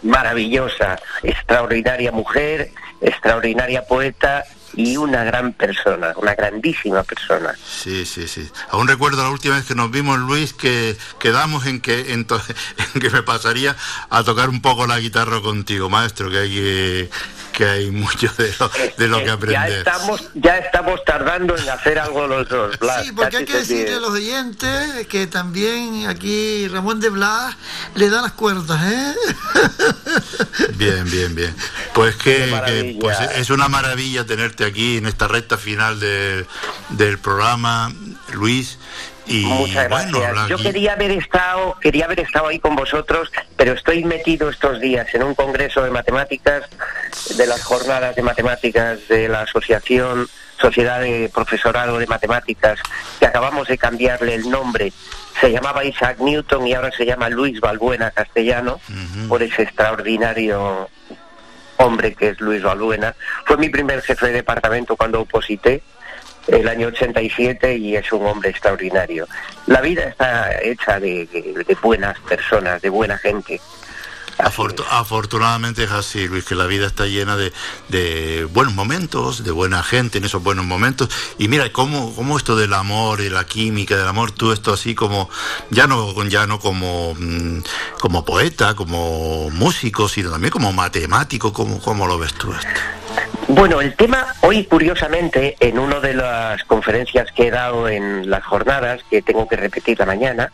Maravillosa, extraordinaria mujer, extraordinaria poeta y una gran persona, una grandísima persona. Sí, sí, sí. Aún recuerdo la última vez que nos vimos, Luis, que quedamos en que, en, (laughs) en que me pasaría a tocar un poco la guitarra contigo, maestro, que hay que, que hay mucho de lo, de lo que Ya aprender. estamos, ya estamos tardando en hacer algo los dos, Blas. Sí, porque hay que decirle a los oyentes que también aquí Ramón de Blas le da las cuerdas, ¿eh? (laughs) Bien, bien, bien. Pues que, que, pues es una maravilla tenerte aquí en esta recta final de- del programa, Luis. Y Muchas gracias. bueno, Yo quería haber estado, quería haber estado ahí con vosotros, pero estoy metido estos días en un congreso de matemáticas, de las jornadas de matemáticas de la asociación Sociedad de Profesorado de Matemáticas, que acabamos de cambiarle el nombre. Se llamaba Isaac Newton y ahora se llama Luis Balbuena Castellano, por ese extraordinario hombre que es Luis Balbuena. Fue mi primer jefe de departamento cuando oposité el año 87 y es un hombre extraordinario. La vida está hecha de, buenas personas, de buena gente. Afortu- afortunadamente es así, Luis, que la vida está llena de, de buenos momentos, de buena gente en esos buenos momentos. Y mira, cómo, cómo esto del amor y la química del amor, tú esto así como, ya no, ya no como, mm, como poeta, como músico, sino también como matemático, ¿cómo, cómo lo ves tú esto? Bueno, el tema hoy, curiosamente, en una de las conferencias que he dado en las jornadas, que tengo que repetir la mañana,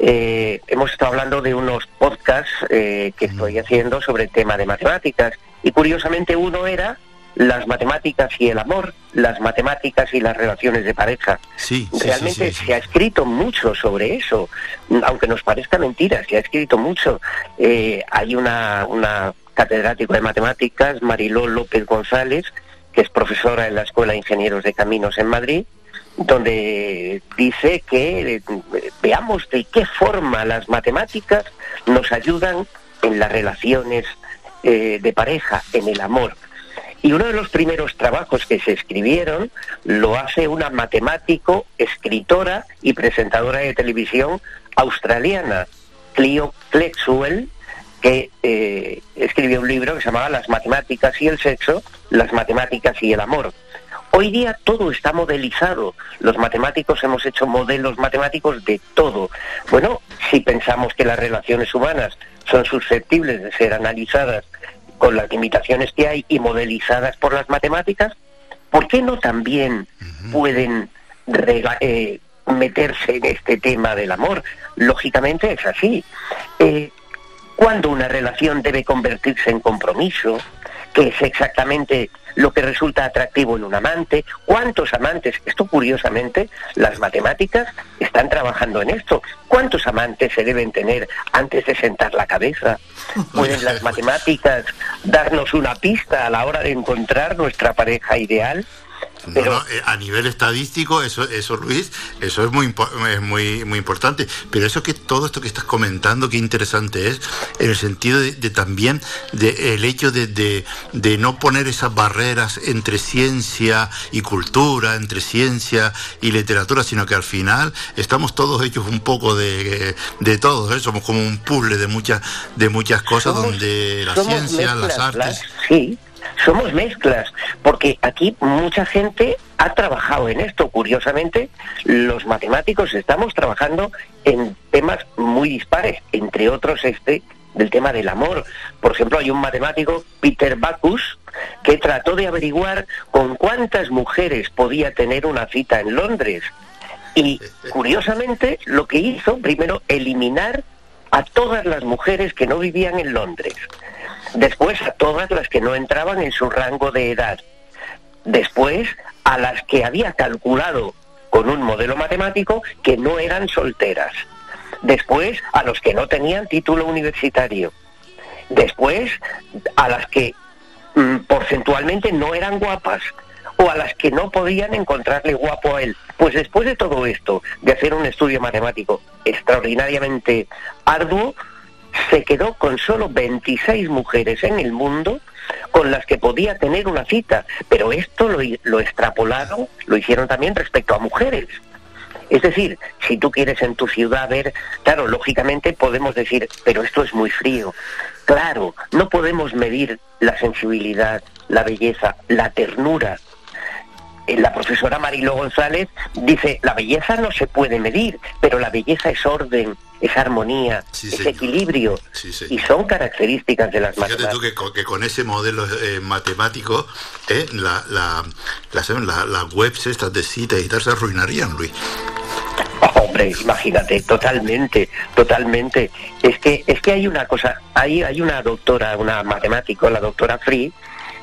eh, hemos estado hablando de unos podcasts eh, que estoy haciendo sobre el tema de matemáticas. Y curiosamente uno era las matemáticas y el amor, las matemáticas y las relaciones de pareja. Sí, sí, Realmente sí, sí, sí. se ha escrito mucho sobre eso, aunque nos parezca mentira, se ha escrito mucho. Eh, hay una, una catedrático de matemáticas, Mariló López González, que es profesora en la Escuela de Ingenieros de Caminos en Madrid, donde dice que eh, veamos de qué forma las matemáticas nos ayudan en las relaciones eh, de pareja, en el amor. Y uno de los primeros trabajos que se escribieron lo hace una matemático, escritora y presentadora de televisión australiana, Cleo Flexwell, que eh, escribió un libro que se llamaba Las matemáticas y el sexo, las matemáticas y el amor. Hoy día todo está modelizado. Los matemáticos hemos hecho modelos matemáticos de todo. Bueno, si pensamos que las relaciones humanas son susceptibles de ser analizadas con las limitaciones que hay y modelizadas por las matemáticas, ¿por qué no también pueden eh, meterse en este tema del amor? Lógicamente es así. Eh, ¿Cuándo una relación debe convertirse en compromiso? ¿Qué es exactamente lo que resulta atractivo en un amante? ¿Cuántos amantes? Esto curiosamente, las matemáticas están trabajando en esto. ¿Cuántos amantes se deben tener antes de sentar la cabeza? ¿Pueden las (laughs) matemáticas darnos una pista a la hora de encontrar nuestra pareja ideal? No, no, eh, a nivel estadístico, eso, eso Luis, eso es muy, es muy, muy importante. Pero eso que todo esto que estás comentando, qué interesante es, en el sentido de, de también de el hecho de, de, de no poner esas barreras entre ciencia y cultura, entre ciencia y literatura, sino que al final estamos todos hechos un poco de, de todo, ¿eh? somos como un puzzle de muchas, de muchas cosas Somos- donde la ciencia, las artes. Sí, somos mezclas, porque aquí mucha gente ha trabajado en esto. Curiosamente, los matemáticos estamos trabajando en temas muy dispares, entre otros este del tema del amor. Por ejemplo, hay un matemático, Peter Bacchus, que trató de averiguar con cuántas mujeres podía tener una cita en Londres. Y curiosamente, lo que hizo, primero, eliminar a todas las mujeres que no vivían en Londres. Después a todas las que no entraban en su rango de edad. Después a las que había calculado con un modelo matemático que no eran solteras. Después a los que no tenían título universitario. Después a las que mm, porcentualmente no eran guapas o a las que no podían encontrarle guapo a él. Pues después de todo esto, de hacer un estudio matemático extraordinariamente arduo, se quedó con solo 26 mujeres en el mundo con las que podía tener una cita, pero esto lo, lo extrapolaron, lo hicieron también respecto a mujeres. Es decir, si tú quieres en tu ciudad ver, claro, lógicamente podemos decir, pero esto es muy frío. Claro, no podemos medir la sensibilidad, la belleza, la ternura. Eh, La profesora Marilo González dice, la belleza no se puede medir, pero la belleza es orden, es armonía, es equilibrio, y son características de las Fíjate matemáticas. tú que con, que con ese modelo eh, matemático, eh, la, la, las, la- las webs estas de citas y tal se arruinarían, Luis. (laughs) Hombre, imagínate, totalmente, totalmente. Es que, es que hay una cosa, hay, hay una doctora, una matemática, la doctora Free,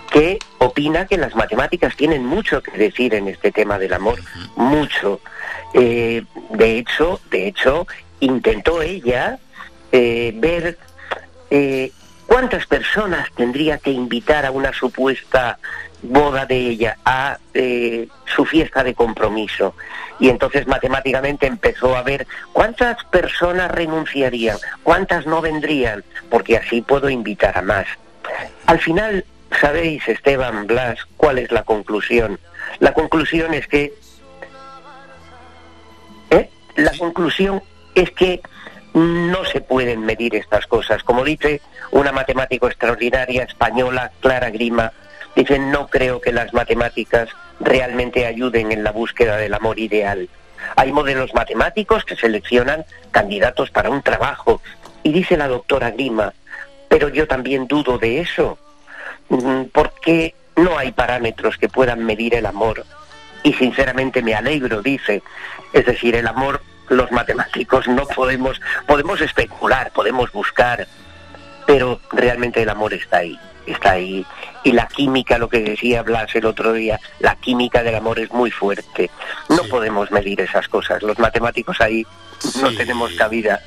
que opina que las matemáticas tienen mucho que decir en este tema del amor, mucho. Eh, de hecho, de hecho, intentó ella eh, ver eh, cuántas personas tendría que invitar a una supuesta boda de ella, a eh, su fiesta de compromiso. Y entonces matemáticamente empezó a ver cuántas personas renunciarían, cuántas no vendrían, porque así puedo invitar a más. Al final, ¿sabéis, Esteban Blas, cuál es la conclusión? La conclusión es que... La conclusión es que no se pueden medir estas cosas. Como dice una matemático extraordinaria española, Clara Grima, dice, no creo que las matemáticas realmente ayuden en la búsqueda del amor ideal. Hay modelos matemáticos que seleccionan candidatos para un trabajo. Y dice la doctora Grima, pero yo también dudo de eso, mm, porque no hay parámetros que puedan medir el amor. Y sinceramente me alegro, dice. Es decir, el amor, los matemáticos no podemos, podemos especular, podemos buscar, pero realmente el amor está ahí, está ahí. Y la química, lo que decía Blas el otro día, la química del amor es muy fuerte. No podemos medir esas cosas. Los matemáticos ahí no tenemos cabida.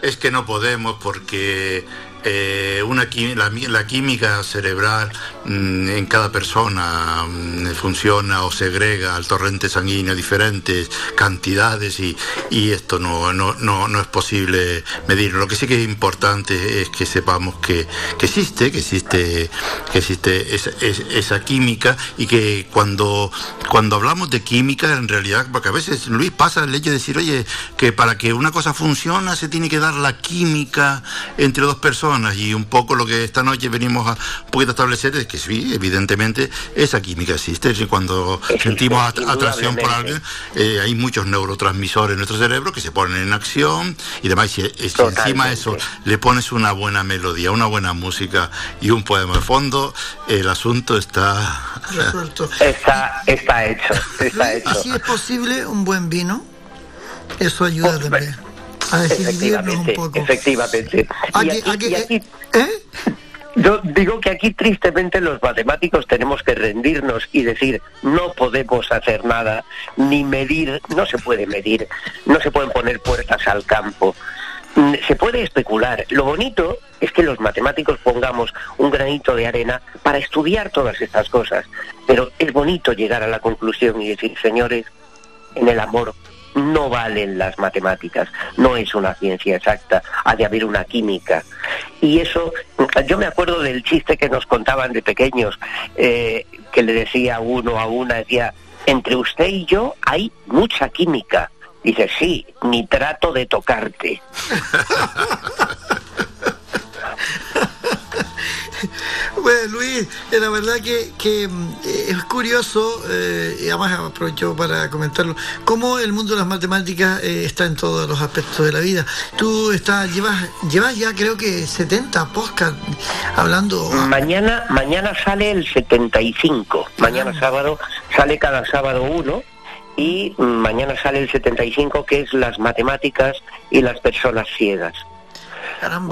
Es que no podemos porque eh, una la, mi- la química cerebral mm, en cada persona mm, funciona o segrega al torrente sanguíneo diferentes cantidades y, y esto no, no, no, no es posible medir. Lo que sí que es importante es que sepamos que, que existe, que existe, que existe esa, es- esa química y que cuando, cuando hablamos de química, en realidad, porque a veces Luis pasa el hecho de decir, oye, que para que una cosa funcione se tiene que dar la química entre dos personas y un poco lo que esta noche venimos a un poquito a establecer es que sí, evidentemente esa química existe. Decir, Cuando sentimos at- atracción por alguien, eh, hay muchos neurotransmisores en nuestro cerebro que se ponen en acción y demás. Y, y si encima de eso le pones una buena melodía, una buena música y un poema de fondo, el asunto está Resuelto. (laughs) Está, está hecho, está Y hecho. si es posible, un buen vino. Eso ayuda también. A desinhibirnos un Efectivamente, poco. efectivamente. Y Aquí- aquí- aquí- y aquí- ¿Eh? Yo digo que aquí tristemente los matemáticos tenemos que rendirnos y decir no podemos hacer nada, ni medir, no se puede medir, no se pueden poner puertas al campo. Mm, Se puede especular. Lo bonito es que los matemáticos pongamos un granito de arena para estudiar todas estas cosas. Pero es bonito llegar a la conclusión y decir, señores, en el amor no valen las matemáticas, no es una ciencia exacta, ha de haber una química. Y eso, yo me acuerdo del chiste que nos contaban de pequeños, eh, que le decía uno a una, decía, entre usted y yo hay mucha química. Dice, sí, ni trato de tocarte. (laughs) (laughs) Bueno, Luis, eh, la verdad que, que, eh, es curioso, eh, y además aprovecho para comentarlo, cómo el mundo de las matemáticas eh, está en todos los aspectos de la vida. Tú estás, llevas, llevas ya creo que 70 podcasts hablando. Mañana, mañana sale el 75. Mañana sábado sale cada sábado uno y mañana sale el 75 que es las matemáticas y las personas ciegas.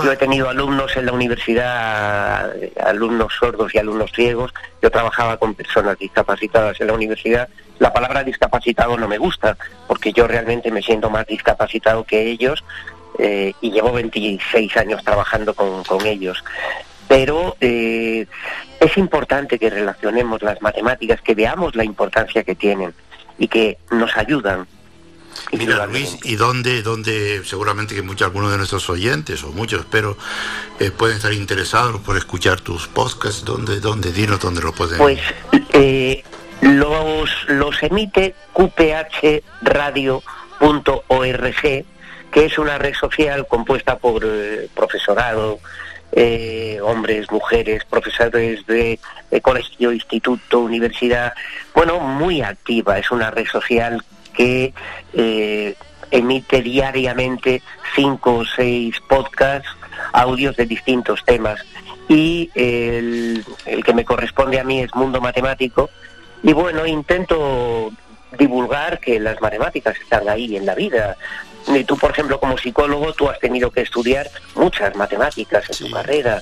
Yo he tenido alumnos en la universidad, alumnos sordos y alumnos ciegos. Yo trabajaba con personas discapacitadas en la universidad. La palabra discapacitado no me gusta, porque yo realmente me siento más discapacitado que ellos eh, y llevo 26 años trabajando con, con ellos. Pero eh, es importante que relacionemos las matemáticas, que veamos la importancia que tienen y que nos ayudan. Mira, Luis, ¿y dónde, dónde seguramente que muchos, algunos de nuestros oyentes, o muchos espero, eh, pueden estar interesados por escuchar tus podcasts? ¿Dónde, dónde, dinos dónde lo pueden? Pues eh, los, los emite qphradio.org, que es una red social compuesta por eh, profesorado, eh, hombres, mujeres, profesores de, de colegio, instituto, universidad, bueno, muy activa, es una red social que eh, emite diariamente cinco o seis podcasts, audios de distintos temas. Y el, el que me corresponde a mí es Mundo Matemático. Y bueno, intento divulgar que las matemáticas están ahí en la vida. Y tú, por ejemplo, como psicólogo, tú has tenido que estudiar muchas matemáticas en tu carrera.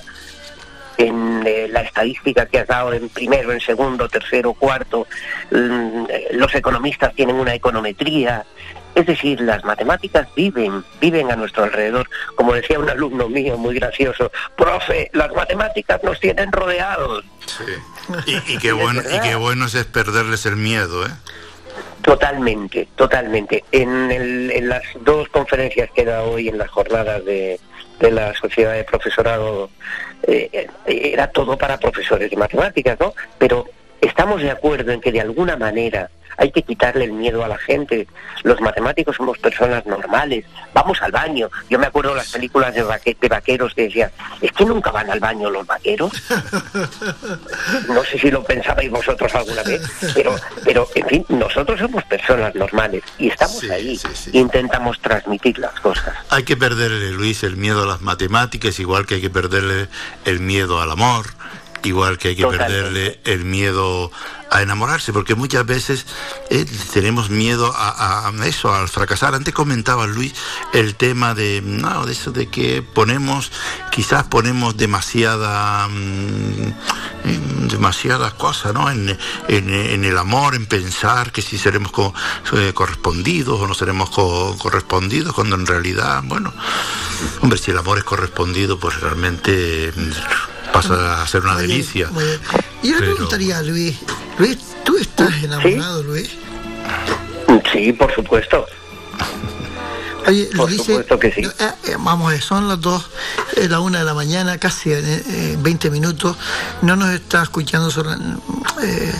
En eh, la estadística que has dado en primero, en segundo, tercero, cuarto, mm, eh, los economistas tienen una econometría. Es decir, las matemáticas viven, viven a nuestro alrededor. Como decía un alumno mío muy gracioso, profe, las matemáticas nos tienen rodeados. Y, y (laughs) qué bueno, y qué bueno es perderles el miedo, ¿eh? Totalmente, totalmente. En, el- en las dos conferencias que he dado hoy en las jornadas de, de la Sociedad de Profesorado, eh, eh, era todo para profesores de matemáticas, ¿no? Pero estamos de acuerdo en que de alguna manera hay que quitarle el miedo a la gente. Los matemáticos somos personas normales, vamos al baño. Yo me acuerdo de las películas de, vaque- de vaqueros que decían, es que nunca van al baño los vaqueros. (laughs) No sé si lo pensabais vosotros alguna vez, pero, pero en fin, nosotros somos personas normales y estamos ahí, intentamos transmitir las cosas. Hay que perderle, Luis, el miedo a las matemáticas, igual que hay que perderle el miedo al amor, igual que hay que perderle el miedo a enamorarse, porque muchas veces eh, tenemos miedo a, a eso, al fracasar. Antes comentaba Luis el tema de, no, de eso de que ponemos, quizás ponemos demasiada, mm, mm, demasiadas cosas, ¿no? En, en- en el amor, en pensar que si seremos co- eh, correspondidos o no seremos co- correspondidos, cuando en realidad, bueno, Hombre, si el amor es correspondido, pues realmente mm, pasa a ser una Muy delicia. bien. Y yo le preguntaría a Luis, Luis, ¿tú estás enamorado, Luis? Sí, por supuesto. Oye, lo Por dice, supuesto que sí. eh, eh, vamos, eh, son las dos, la una de la mañana, casi eh, eh, 20 minutos. No nos está escuchando eh,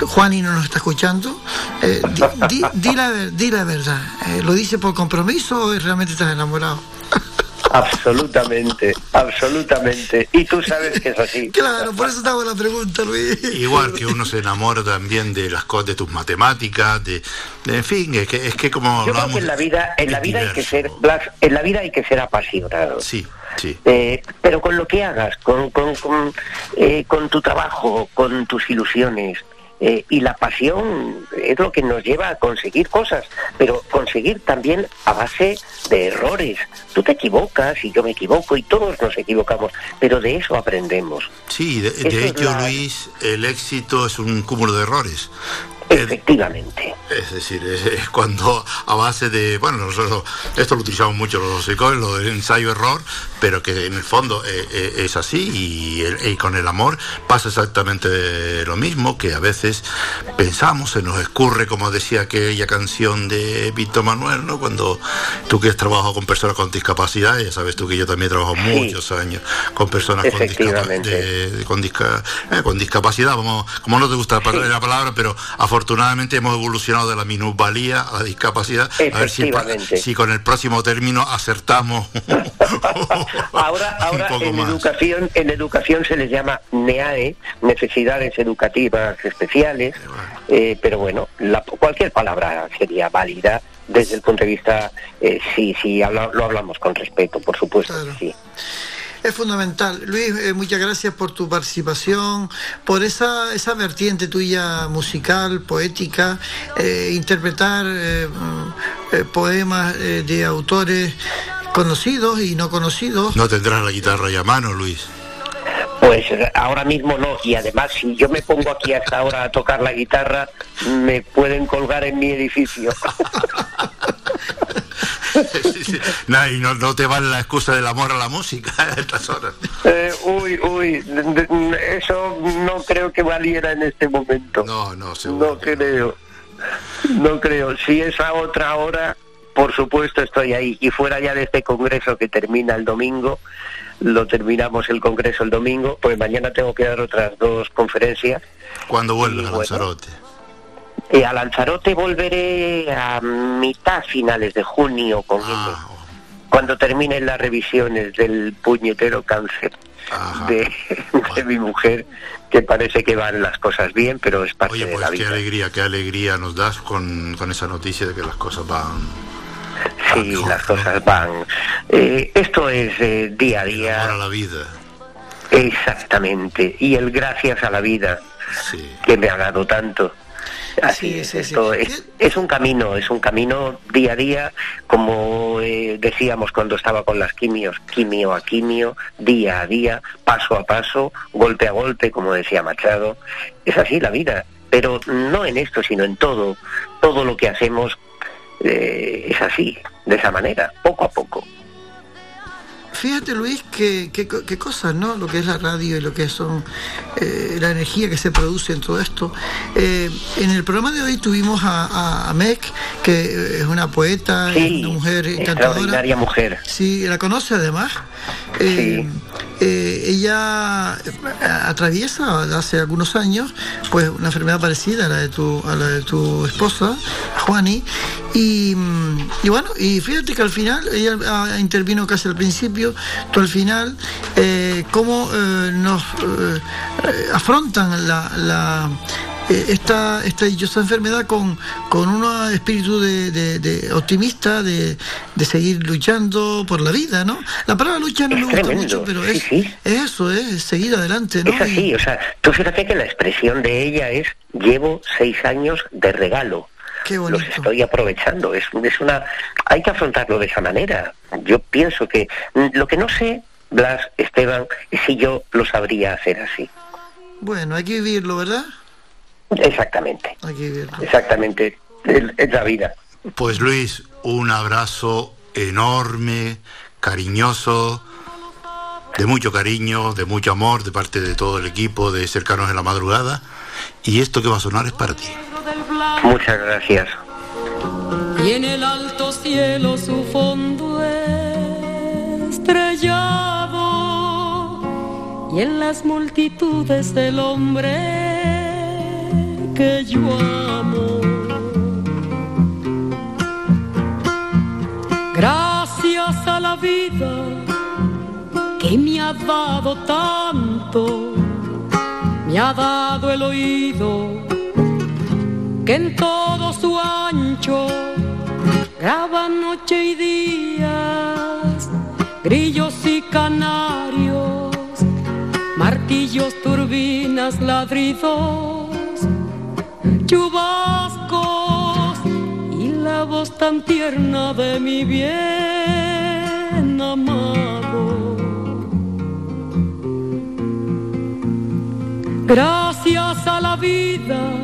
Juani no nos está escuchando. Eh, di, di- di la, ver- di la verdad. Eh, ¿Lo dice por compromiso o realmente estás enamorado? Absolutamente, absolutamente. Y tú sabes que es así. (laughs) Claro, por eso hago la pregunta, Luis. Igual que uno se enamora también de las cosas de tus matemáticas, de, de- en fin, es que, es que como Yo creo hablamos. que en la vida, en la vida hay que ser, Blas, en la vida hay que ser apasionado. Sí, sí. Eh, pero con lo que hagas, con, con, con, eh, con tu trabajo, con tus ilusiones. Eh, y la pasión es lo que nos lleva a conseguir cosas, pero conseguir también a base de errores. Tú te equivocas y yo me equivoco y todos nos equivocamos, pero de eso aprendemos. Sí, de, de hecho, la- Luis, el éxito es un cúmulo de errores. Efectivamente. Es decir, es, es cuando a base de, bueno, nosotros esto lo utilizamos mucho los psicólogos, lo del ensayo-error, pero que en el fondo eh, eh, es así y, con el amor pasa exactamente lo mismo, que a veces pensamos, se nos escurre, como decía aquella canción de Víctor Manuel, ¿no? Cuando tú que has trabajado con personas con discapacidad, ya sabes tú que yo también trabajo muchos años con personas con, discapa- Efectivamente. de- de- con, disca- eh, con discapacidad, vamos, como no te gusta la palabra, la palabra, pero afortunadamente hemos evolucionado de la minusvalía a la discapacidad. A ver si, si con el próximo término acertamos (laughs) Ahora, (laughs) ahora poco en más. educación, en educación se les llama NEAE, necesidades educativas especiales, eh, pero bueno, la- cualquier palabra sería válida desde el punto de vista, eh, si, si habla- lo hablamos con respeto, por supuesto que sí. Es fundamental. Luis, eh, muchas gracias por tu participación, por esa, esa vertiente tuya musical, poética, eh, interpretar eh, poemas eh, de autores conocidos y no conocidos. No tendrás la guitarra ya a mano, Luis. Pues ahora mismo no, y además si yo me pongo aquí hasta ahora a tocar la guitarra, me pueden colgar en mi edificio. (laughs) Nah, y no, no te vale la excusa del amor a la música (laughs) a estas horas. Eh, uy, uy, eso no creo que valiera en este momento. No, no, seguro. No creo. No creo. Si es a otra hora, por supuesto estoy ahí. Y fuera ya de este congreso que termina el domingo, lo terminamos el congreso el domingo, pues mañana tengo que dar otras dos conferencias. Cuando vuelves a bueno, Y a Lanzarote volveré a mitad finales de junio con Ah, cuando terminen las revisiones del puñetero cáncer de, (laughs) de mi mujer, que parece que van las cosas bien, pero es parte Oye, de pues la qué vida. alegría, qué alegría nos das con, con esa noticia de que las cosas van. Sí, las cosas van. Eh, esto es eh, día a día. Ahora la vida. Exactamente. Y el gracias a la vida que me ha dado tanto. Así es, esto es, es un camino, es un camino día a día, como eh, decíamos cuando estaba con las quimios, quimio a quimio, día a día, paso a paso, golpe a golpe, como decía Machado. Es así la vida, pero no en esto, sino en todo. Todo lo que hacemos eh, es así, de esa manera, poco a poco. Fíjate Luis, qué, qué cosas, ¿no? Lo que es la radio y lo que son eh, la energía que se produce en todo esto. Eh, en el programa de hoy tuvimos a, a, a Meg, que es una poeta, Sí, una mujer encantadora. extraordinaria mujer. Sí, la conoce además. Eh, eh, ella eh, atraviesa hace algunos años pues una enfermedad parecida a la de tu, a la de tu esposa, Juani, y, y bueno, y fíjate que al final, ella ah, intervino casi al principio, tú al final, eh, cómo eh, nos eh, afrontan la, la, eh, esta, esta dichosa enfermedad con, con un espíritu de, de- de optimista, de, de seguir luchando por la vida, ¿no? La palabra lucha no Es me gusta tremendo, mucho, pero sí, es, sí. es eso, es seguir adelante, ¿no? Es así, o sea, tú fíjate que la expresión de ella es llevo seis años de regalo. Qué Los estoy aprovechando. Es, es una, hay que afrontarlo de esa manera. Yo pienso que mm, lo que no sé, Blas, Esteban, es si yo lo sabría hacer así. Bueno, hay que vivirlo, ¿verdad? Exactamente, Hay que vivirlo. exactamente. Es, es la vida. Pues Luis, un abrazo enorme, cariñoso, de mucho cariño, de mucho amor de parte de todo el equipo de Cercanos en la Madrugada. Y esto que va a sonar es para ti. Muchas gracias. y en el alto cielo su fondo estrellado y en las multitudes del hombre que yo amo. Gracias a la vida que me ha dado tanto, me ha dado el oído que en todo su ancho graba noche y días, grillos y canarios, martillos, turbinas, ladridos, chubascos y la voz tan tierna de mi bien amado. Gracias a la vida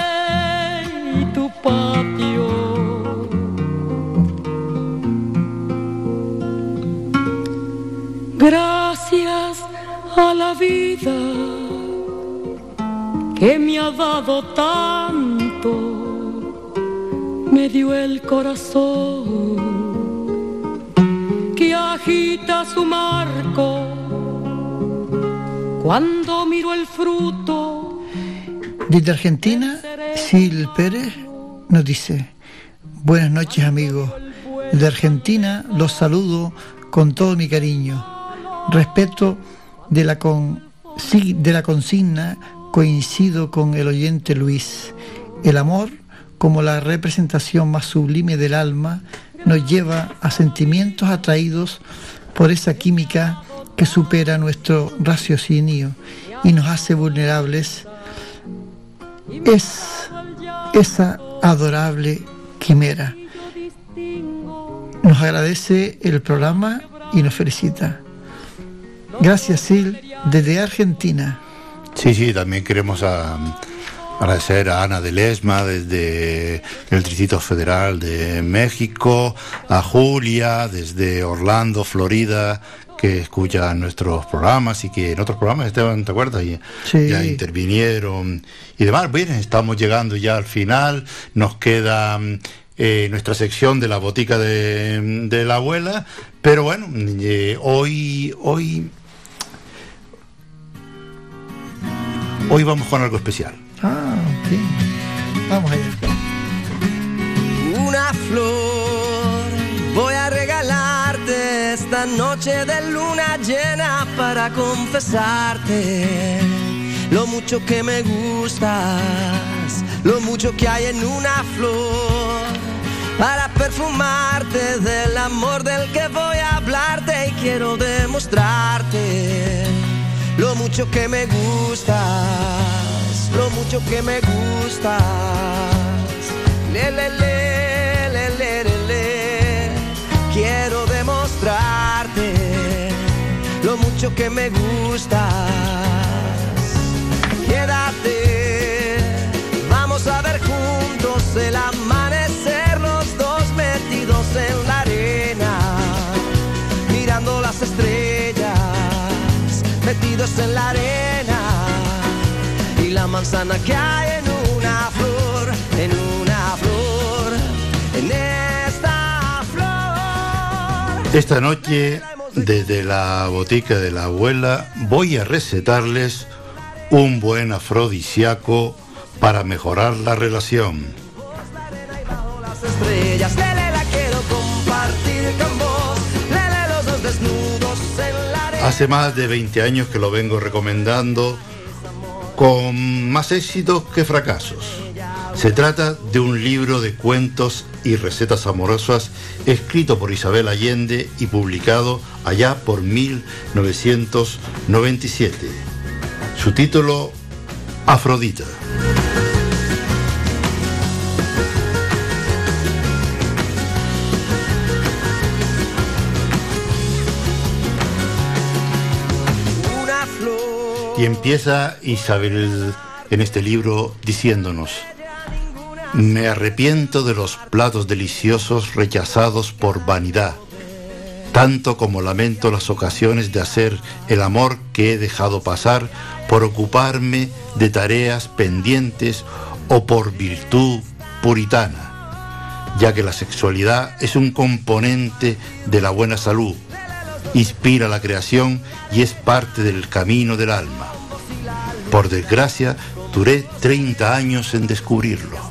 patio. Gracias a la vida que me ha dado tanto, me dio el corazón que agita su marco cuando miro el fruto Desde Argentina, Sil Pérez nos dice, buenas noches amigos, de Argentina los saludo con todo mi cariño, respeto de la, con, de la consigna, coincido con el oyente Luis, el amor como la representación más sublime del alma nos lleva a sentimientos atraídos por esa química que supera nuestro raciocinio y nos hace vulnerables. Es esa adorable quimera. Nos agradece el programa y nos felicita. Gracias, Sil, desde Argentina. Sí, sí, también queremos a- agradecer a Ana de Lesma desde el Distrito Federal de México, a Julia desde Orlando, Florida, que escucha nuestros programas y que en otros programas, Esteban, ¿te acuerdas? Y- Sí. Ya intervinieron y demás. Bien, estamos llegando ya al final, nos queda mm, eh, nuestra sección de la botica de, de la abuela, pero bueno, eh, hoy, hoy, hoy vamos con algo especial. Ah, ok. Vamos allá. Una flor voy a esta noche de luna llena para confesarte lo mucho que me gustas, lo mucho que hay en una flor para perfumarte del amor del que voy a hablarte y quiero demostrarte lo mucho que me gustas, lo mucho que me gustas. Le, le, le. Quiero lo mucho que me gustas. Quédate, vamos a ver juntos el amanecer, los dos metidos en la arena, mirando las estrellas, metidos en la arena y la manzana que hay Esta noche, desde la botica de la abuela, voy a recetarles un buen afrodisíaco para mejorar la relación. Hace más de 20 años que lo vengo recomendando con más éxitos que fracasos. Se trata de un libro de cuentos y recetas amorosas escrito por Isabel Allende y publicado allá por 1997. Su título, Afrodita. Y empieza Isabel en este libro diciéndonos, me arrepiento de los platos deliciosos rechazados por vanidad, tanto como lamento las ocasiones de hacer el amor que he dejado pasar por ocuparme de tareas pendientes o por virtud puritana, ya que la sexualidad es un componente de la buena salud, inspira la creación y es parte del camino del alma. Por desgracia, duré 30 años en descubrirlo.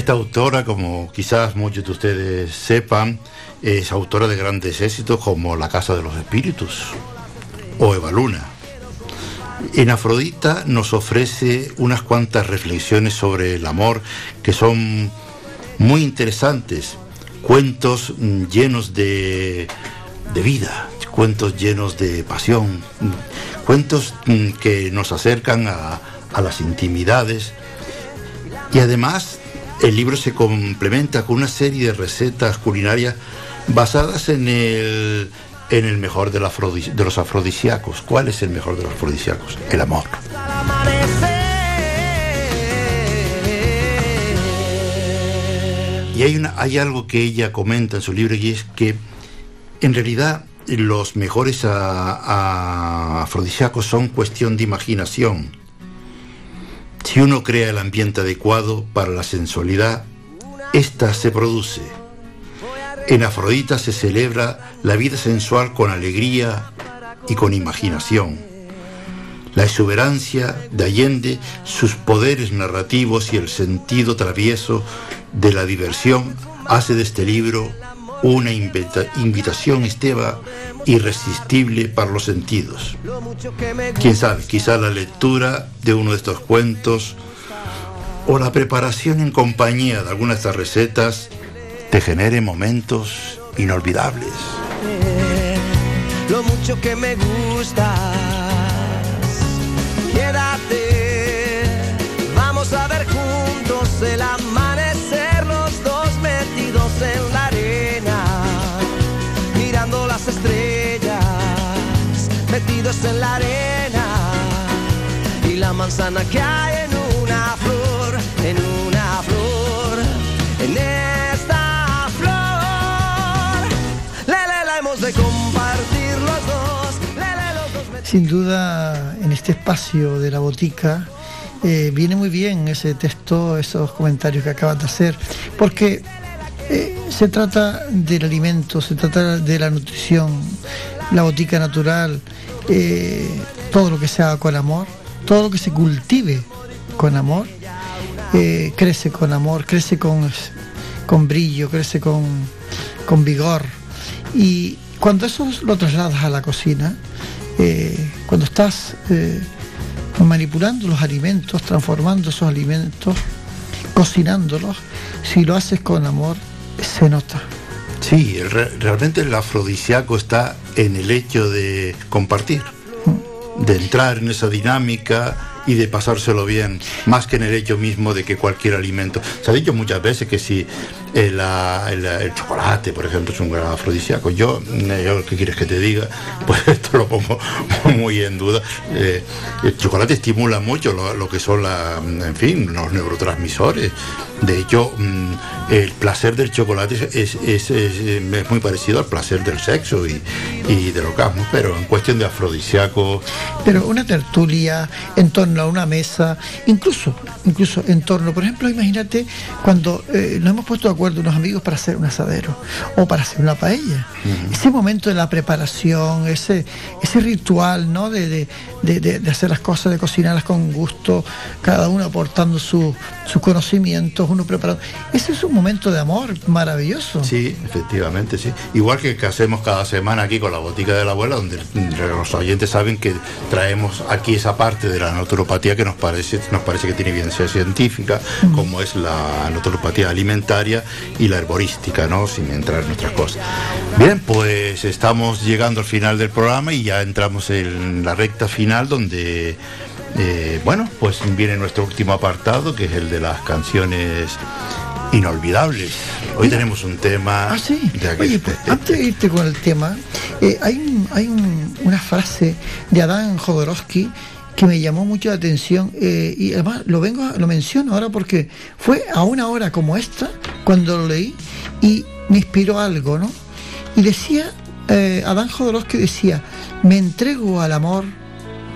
Esta autora, como quizás muchos de ustedes sepan, es autora de grandes éxitos como La Casa de los Espíritus o Eva Luna. En Afrodita nos ofrece unas cuantas reflexiones sobre el amor que son muy interesantes, cuentos llenos de, de vida, cuentos llenos de pasión, cuentos que nos acercan a, a las intimidades y además el libro se complementa con una serie de recetas culinarias basadas en el, en el mejor de, los afrodisíacos. ¿Cuál es el mejor de los afrodisíacos? El amor. Y hay, una, hay algo que ella comenta en su libro y es que en realidad los mejores a- afrodisíacos son cuestión de imaginación. Si uno crea el ambiente adecuado para la sensualidad, ésta se produce. En Afrodita se celebra la vida sensual con alegría y con imaginación. La exuberancia de Allende, sus poderes narrativos y el sentido travieso de la diversión hace de este libro una invita- invitación, Esteba, irresistible para los sentidos. Quién sabe, quizá la lectura de uno de estos cuentos o la preparación en compañía de algunas de estas recetas te genere momentos inolvidables. Lo mucho que me gustas. Quédate, vamos a ver juntos el amanecer, en la arena, y la manzana hay en una flor, en una flor, en esta flor. Lele, la hemos de compartir los dos. Lele, los dos Sin duda, en este espacio de la botica eh, viene muy bien ese texto, esos comentarios que acabas de hacer, porque eh, se trata del alimento, se trata de la nutrición, la botica natural, eh, todo lo que se haga con amor, todo lo que se cultive con amor, eh, crece con amor, crece con, con brillo, crece con, con vigor. Y cuando eso lo trasladas a la cocina, eh, cuando estás manipulando los alimentos, transformando esos alimentos, cocinándolos, si lo haces con amor, se nota. Sí, realmente el afrodisíaco está en el hecho de compartir, de entrar en esa dinámica y de pasárselo bien, más que en el hecho mismo de que cualquier alimento. Se ha dicho muchas veces que si el, la- el- el chocolate, por ejemplo, es un gran afrodisíaco, yo, eh, yo, ¿qué quieres que te diga? (laughs) Pues esto lo pongo (laughs) muy en duda. Eh, el chocolate estimula mucho lo, lo que son la, en fin, los neurotransmisores. De hecho, mm, el placer del chocolate es- es- es- es muy parecido al placer del sexo y, y del orgasmo, pero en cuestión de afrodisíaco, Pero una tertulia en torno a una mesa, incluso, incluso en torno, por ejemplo, imagínate cuando eh, nos hemos puesto de acuerdo unos amigos para hacer un asadero o para hacer una paella. Ese momento de la preparación, ese, ese ritual, ¿no? De, de- de- de- hacer las cosas, de cocinarlas con gusto, cada uno aportando su- sus conocimientos, uno preparado. Ese es un momento de amor maravilloso. Sí, efectivamente, sí. Igual que, que hacemos cada semana aquí con la botica de la abuela, donde los oyentes saben que traemos aquí esa parte de la naturopatía que nos parece, nos parece que tiene evidencia científica, como es la naturopatía alimentaria y la herborística, ¿no? Sin entrar en otras cosas. Bien, pues estamos llegando al final del programa y ya entramos en la recta final donde eh, bueno, pues viene nuestro último apartado, que es el de las canciones inolvidables. Hoy tenemos un tema Ah, sí. de Oye, pues, antes de irte con el tema, eh, hay, un- hay un- una frase de Adán Jodorowsky que me llamó mucho la atención eh, y además lo vengo a- lo menciono ahora porque fue a una hora como esta cuando lo leí y me inspiró algo, ¿no? Y decía, eh, Adán Jodorowsky decía, me entrego al amor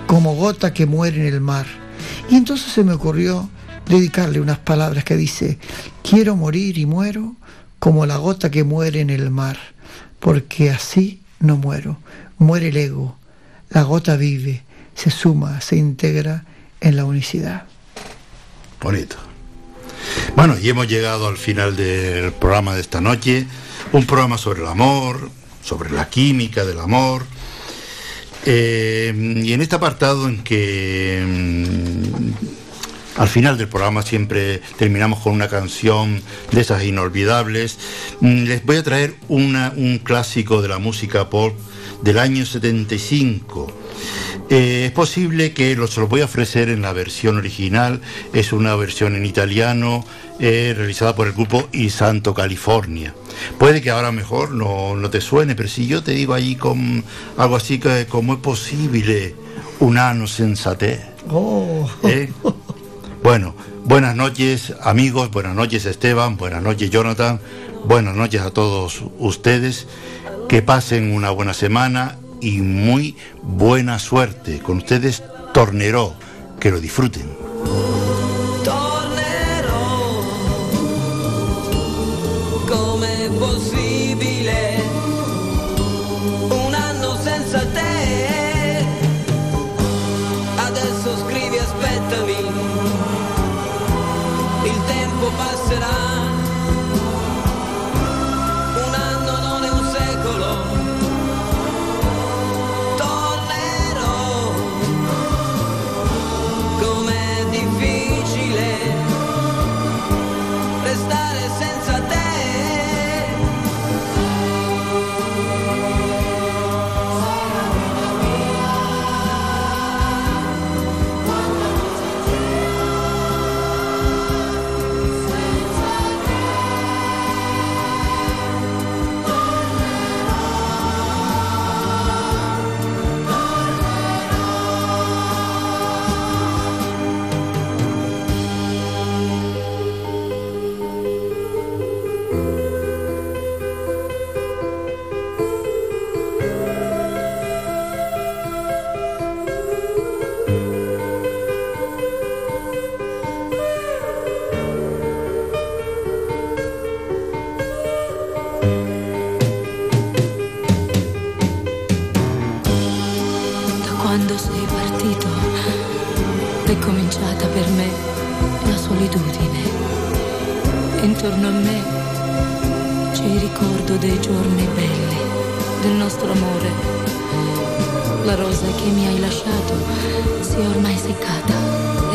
como gota que muere en el mar. Y entonces se me ocurrió dedicarle unas palabras que dice, quiero morir y muero como la gota que muere en el mar, porque así no muero, muere el ego, la gota vive, se suma, se integra en la unicidad. Bonito. Bueno, y hemos llegado al final del programa de esta noche. Un programa sobre el amor, sobre la química del amor. Eh, y en este apartado en que mm, al final del programa siempre terminamos con una canción de esas inolvidables, mm, les voy a traer una- un clásico de la música pop del año 75. Eh, es posible que lo, se lo voy a ofrecer en la versión original, es una versión en italiano eh, realizada por el grupo Il Santo California. Puede que ahora mejor no, no te suene, pero si yo te digo allí con algo así que como es posible un ano sensate. Oh. ¿eh? Bueno, buenas noches amigos, buenas noches Esteban, buenas noches Jonathan, buenas noches a todos ustedes, que pasen una buena semana y muy buena suerte. Con ustedes Torneró, que lo disfruten.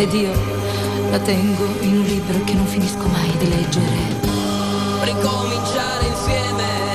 Ed io la tengo in un libro che non finisco mai di leggere. ricominciare insieme.